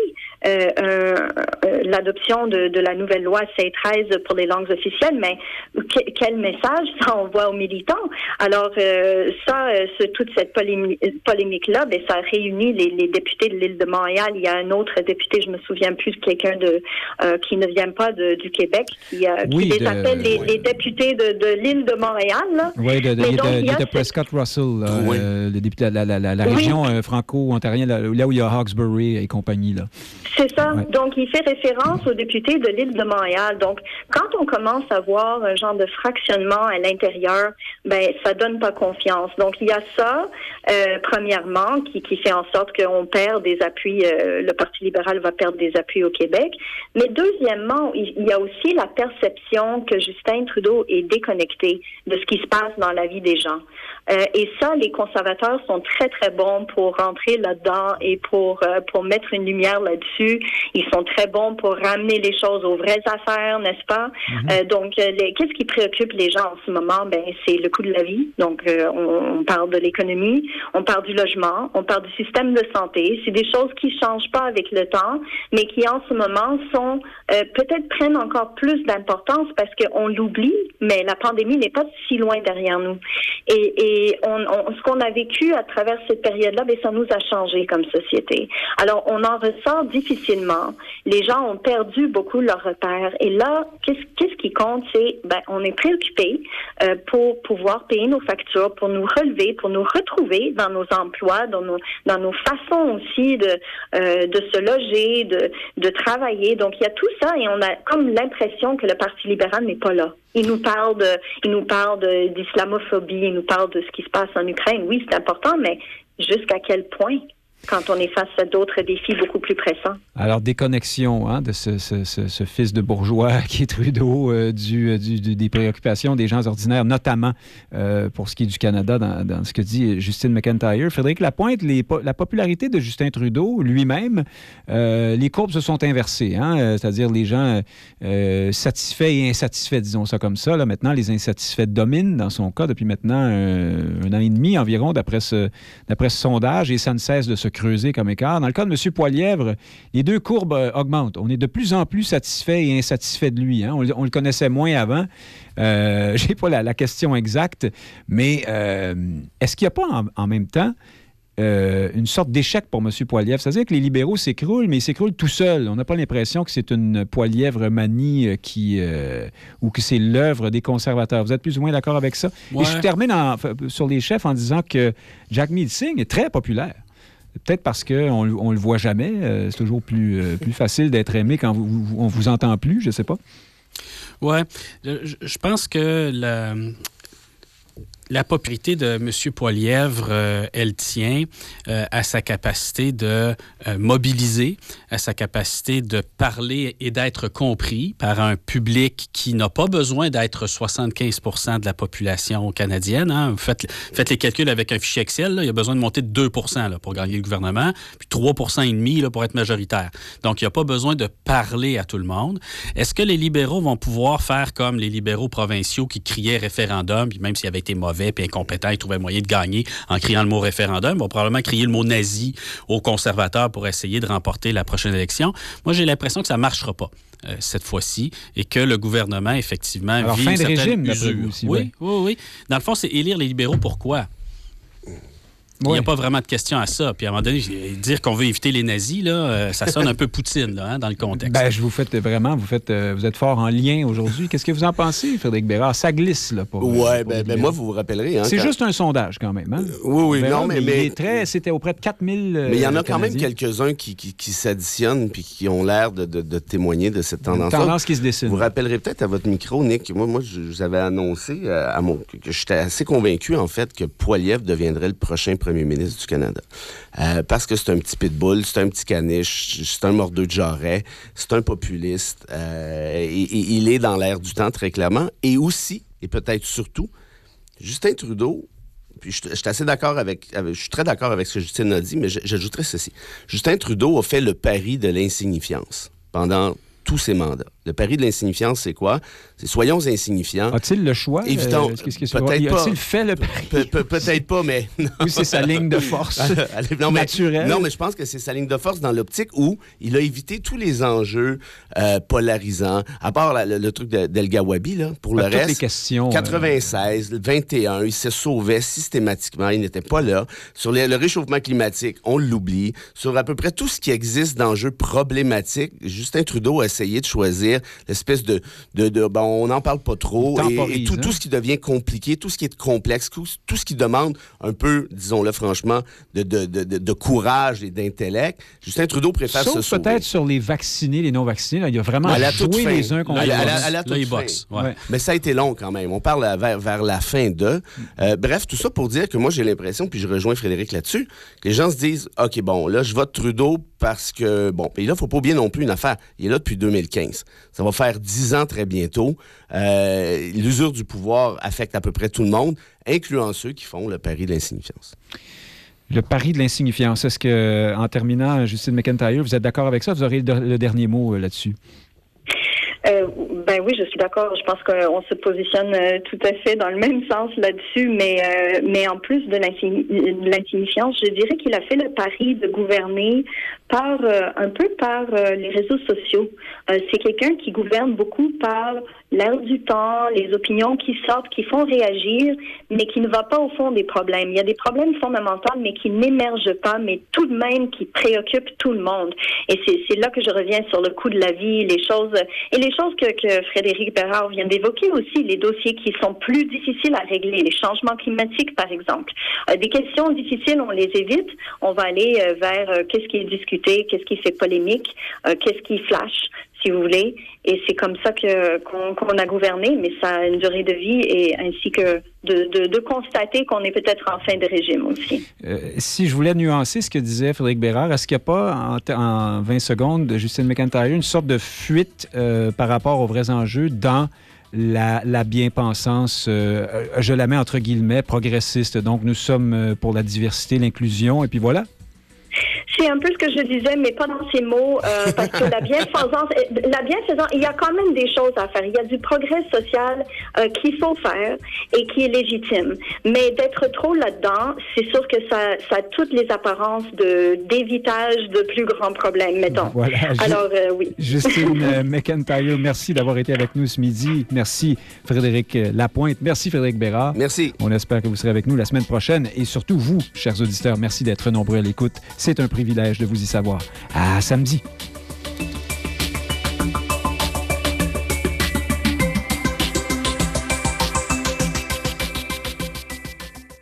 l'adoption de, de la nouvelle loi C13 pour les langues officielles, mais que- quel message ça envoie aux militants? Alors, euh, ça, euh, ce- toute cette polémi- polémique-là, ben, ça a réuni les, les députés de l'île de Montréal. Il y a un autre député, je me souviens plus, quelqu'un de euh, qui ne vient pas de- du Québec, qui, euh, qui Oui, les de- appelle les, oui. les députés de, de l'île de Montréal. Là. Oui, de, donc, de- il y a de Prescott Russell, là, Oui. euh, le député de la, la- la- la Oui. région euh, franco-ontarienne, là, là où il y a Hawkesbury et compagnie. Là. C'est ça. Ouais. Donc, il fait référence aux députés de l'île de Montréal. Donc, quand on commence à voir un genre de fractionnement à l'intérieur, ben, ça donne pas confiance. Donc, il y a ça, euh, premièrement, qui, qui fait en sorte qu'on perd des appuis, euh, le Parti libéral va perdre des appuis au Québec. Mais deuxièmement, il il y a aussi la perception que Justin Trudeau est déconnecté de ce qui se passe dans la vie des gens. Euh, et ça, les conservateurs sont très, très bons pour rentrer là-dedans et pour, euh, pour mettre une lumière là-dessus. Ils sont très bons pour ramener les choses aux vraies affaires, n'est-ce pas? Donc, euh, les- qu'est-ce qui préoccupe les gens en ce moment? Ben, c'est le coût de la vie. Donc, on, on parle de l'économie, on parle du logement, on parle du système de santé. C'est des choses qui changent pas avec le temps, mais qui en ce moment sont peut-être prennent encore plus d'importance parce qu'on l'oublie, mais la pandémie n'est pas si loin derrière nous. Et, et on- ce qu'on a vécu à travers cette période-là, ben, ça nous a changé comme société. Alors, on en ressort difficilement. Les gens ont perdu beaucoup leurs repères. Et là, qu'est-ce qui compte, c'est, ben, on est préoccupé euh, pour pouvoir payer nos factures, pour nous relever, pour nous retrouver dans nos emplois, dans nos, façons aussi de, euh, se loger, de travailler. Donc, il y a tout ça et on a comme l'impression que le Parti libéral n'est pas là. Il nous parle il nous parle d'islamophobie, il nous parle de ce qui se passe en Ukraine. Oui, c'est important, mais jusqu'à quel point? Quand on est face à d'autres défis beaucoup plus pressants. Alors, déconnexion hein, de ce, fils de bourgeois qui est Trudeau euh, du, du, des préoccupations des gens ordinaires, notamment euh, pour ce qui est du Canada, dans, ce que dit Justine McIntyre. Frédéric Lapointe, les, la popularité de Justin Trudeau lui-même, euh, les courbes se sont inversées. Hein, c'est-à-dire les gens satisfaits et insatisfaits, disons ça comme ça. Là, maintenant, les insatisfaits dominent dans son cas depuis maintenant un an et demi environ, d'après ce, ce sondage, et ça ne cesse de se creuser comme écart. Dans le cas de M. Poilièvre, les deux courbes euh, augmentent. On est de plus en plus satisfait et insatisfait de lui. Hein. On, le connaissait moins avant. Euh, Je n'ai pas la, question exacte, mais euh, est-ce qu'il n'y a pas en, même temps une sorte d'échec pour M. Poilièvre? C'est-à-dire que les libéraux s'écroulent, mais ils s'écroulent tout seuls. On n'a pas l'impression que c'est une Poilièvre manie qui, ou que c'est l'œuvre des conservateurs. Vous êtes plus ou moins d'accord avec ça? Et je termine sur les chefs en disant que Jack Singh est très populaire. Peut-être parce qu'on ne le voit jamais. Euh, c'est toujours plus, euh, plus facile d'être aimé quand vous, on vous entend plus, je ne sais pas. Oui, je, pense que la, la popularité de M. Poilièvre, euh, elle tient euh, à sa capacité de euh, mobiliser, à sa capacité de parler et d'être compris par un public qui n'a pas besoin d'être 75% de la population canadienne. Hein. Faites, les calculs avec un fichier Excel. Il y a besoin de monter de 2 là, pour gagner le gouvernement, puis 3% et demi pour être majoritaire. Donc, il n'y a pas besoin de parler à tout le monde. Est-ce que les libéraux vont pouvoir faire comme les libéraux provinciaux qui criaient référendum, puis même s'il avait été mauvais, puis incompétent, ils trouvaient moyen de gagner en criant le mot référendum. Vont probablement crier le mot nazi aux conservateurs pour essayer de remporter la prochaine élection. Moi, j'ai l'impression que ça ne marchera pas. Euh, cette fois-ci et que le gouvernement, effectivement, Alors, fin de régime, Aussi, oui, oui, oui. Dans le fond, c'est élire les libéraux. Pourquoi? Il n'y a pas vraiment de question à ça. Puis à un moment donné, dire qu'on veut éviter les nazis, là, euh, ça sonne un peu Poutine là, hein, dans le contexte. Ben, je vous faites vraiment, vous faites, euh, vous êtes fort en lien aujourd'hui. Qu'est-ce que vous en pensez, Frédéric Bérard? Ça glisse, là, pour. Ouais, ben, ben moi, vous vous rappellerez. Hein, c'est juste un sondage, quand même. Hein? oui, oui, non, mais. mais, C'était auprès de 4000. mais il y en a euh, quand même quelques-uns qui, qui, s'additionnent puis qui ont l'air de, de, témoigner de cette tendance. Une tendance qui se dessine. Vous rappellerez peut-être à votre micro, Nick. Moi, moi je vous avais annoncé à mon, que j'étais assez convaincu, en fait, que Poiliev deviendrait le prochain premier ministre du Canada. Euh, parce que c'est un petit pitbull, c'est un petit caniche, c'est un mordeux de jarret, c'est un populiste. Euh, il est dans l'air du temps, très clairement. Et aussi, et peut-être surtout, Justin Trudeau, puis je, suis assez d'accord avec, Je suis très d'accord avec ce que Justine a dit, mais j'ajouterais ceci. Justin Trudeau a fait le pari de l'insignifiance pendant tous ses mandats. Le pari de l'insignifiance, c'est quoi? C'est soyons insignifiants. A-t-il le choix? Évitons. Euh, peut-être pas. A-t-il fait le pari? peut-être pas, mais. c'est sa ligne de force non, mais, naturelle. Non, mais je pense que c'est sa ligne de force dans l'optique où il a évité tous les enjeux euh, polarisants, à part le, truc d'El Gawabi, là. Pour le reste. les questions. 96, 21, il s'est sauvé systématiquement. Il n'était pas là. Sur le réchauffement climatique, on l'oublie. Sur à peu près tout ce qui existe d'enjeux problématiques, Justin Trudeau a essayé de choisir l'espèce de... de, ben, on n'en parle pas trop. Et, tout, tout, hein. ce qui devient compliqué, tout ce qui est complexe, tout, ce qui demande un peu, disons-le franchement, de, de, courage et d'intellect, Justin Trudeau préfère Sauf se peut-être sur les vaccinés, les non-vaccinés. Il y a vraiment joué les uns contre les autres. Mais ça a été long quand même. On parle vers, vers la fin de. Euh, bref, tout ça pour dire que moi, j'ai l'impression, puis je rejoins Frédéric là-dessus, que les gens se disent, OK, bon, là, je vote Trudeau parce que, bon, puis là, il ne faut pas oublier non plus une affaire. Il est là depuis 2015. Ça va faire dix ans très bientôt. Euh, l'usure du pouvoir affecte à peu près tout le monde, incluant ceux qui font le pari de l'insignifiance. Le pari de l'insignifiance. Est-ce que, en terminant, Justine McIntyre, vous êtes d'accord avec ça? Vous aurez le dernier mot euh, là-dessus? Euh, ben oui, je suis d'accord. Je pense qu'on se positionne euh, tout à fait dans le même sens là-dessus, mais euh, mais en plus de l'insignifiance, je dirais qu'il a fait le pari de gouverner par un peu par les réseaux sociaux. C'est quelqu'un qui gouverne beaucoup par l'air du temps, les opinions qui sortent, qui font réagir, mais qui ne va pas au fond des problèmes. Il y a des problèmes fondamentaux, mais qui n'émergent pas, mais tout de même qui préoccupent tout le monde. Et c'est là que je reviens sur le coût de la vie, les choses et les choses que, que Frédéric Bérard vient d'évoquer aussi, les dossiers qui sont plus difficiles à régler, les changements climatiques par exemple. Euh, des questions difficiles, on les évite. On va aller euh, vers euh, qu'est-ce qui est discuté, qu'est-ce qui fait polémique, qu'est-ce qui flash si vous voulez. Et c'est comme ça que qu'on a gouverné, mais ça a une durée de vie et ainsi que de, constater qu'on est peut-être en fin de régime aussi. Euh, si je voulais nuancer ce que disait Frédéric Bérard, est-ce qu'il n'y a pas en, en, 20 secondes de Justine McIntyre une sorte de fuite euh, par rapport aux vrais enjeux dans la, bien-pensance, euh, je la mets entre guillemets, progressiste? Donc, nous sommes pour la diversité, l'inclusion, et puis voilà. C'est un peu ce que je disais, mais pas dans ces mots, euh, parce que la bienfaisance, la bienfaisance, il y a quand même des choses à faire. Il y a du progrès social euh, qu'il faut faire et qui est légitime. Mais d'être trop là-dedans, c'est sûr que ça, ça a toutes les apparences de d'évitage de plus grands problèmes, mettons. Voilà. Alors, euh, oui. Justine McIntyre, merci d'avoir été avec nous ce midi. Merci Frédéric Lapointe. Merci Frédéric Bérard. Merci. On espère que vous serez avec nous la semaine prochaine. Et surtout, vous, chers auditeurs, merci d'être nombreux à l'écoute. C'est un privilège de vous y savoir. À samedi.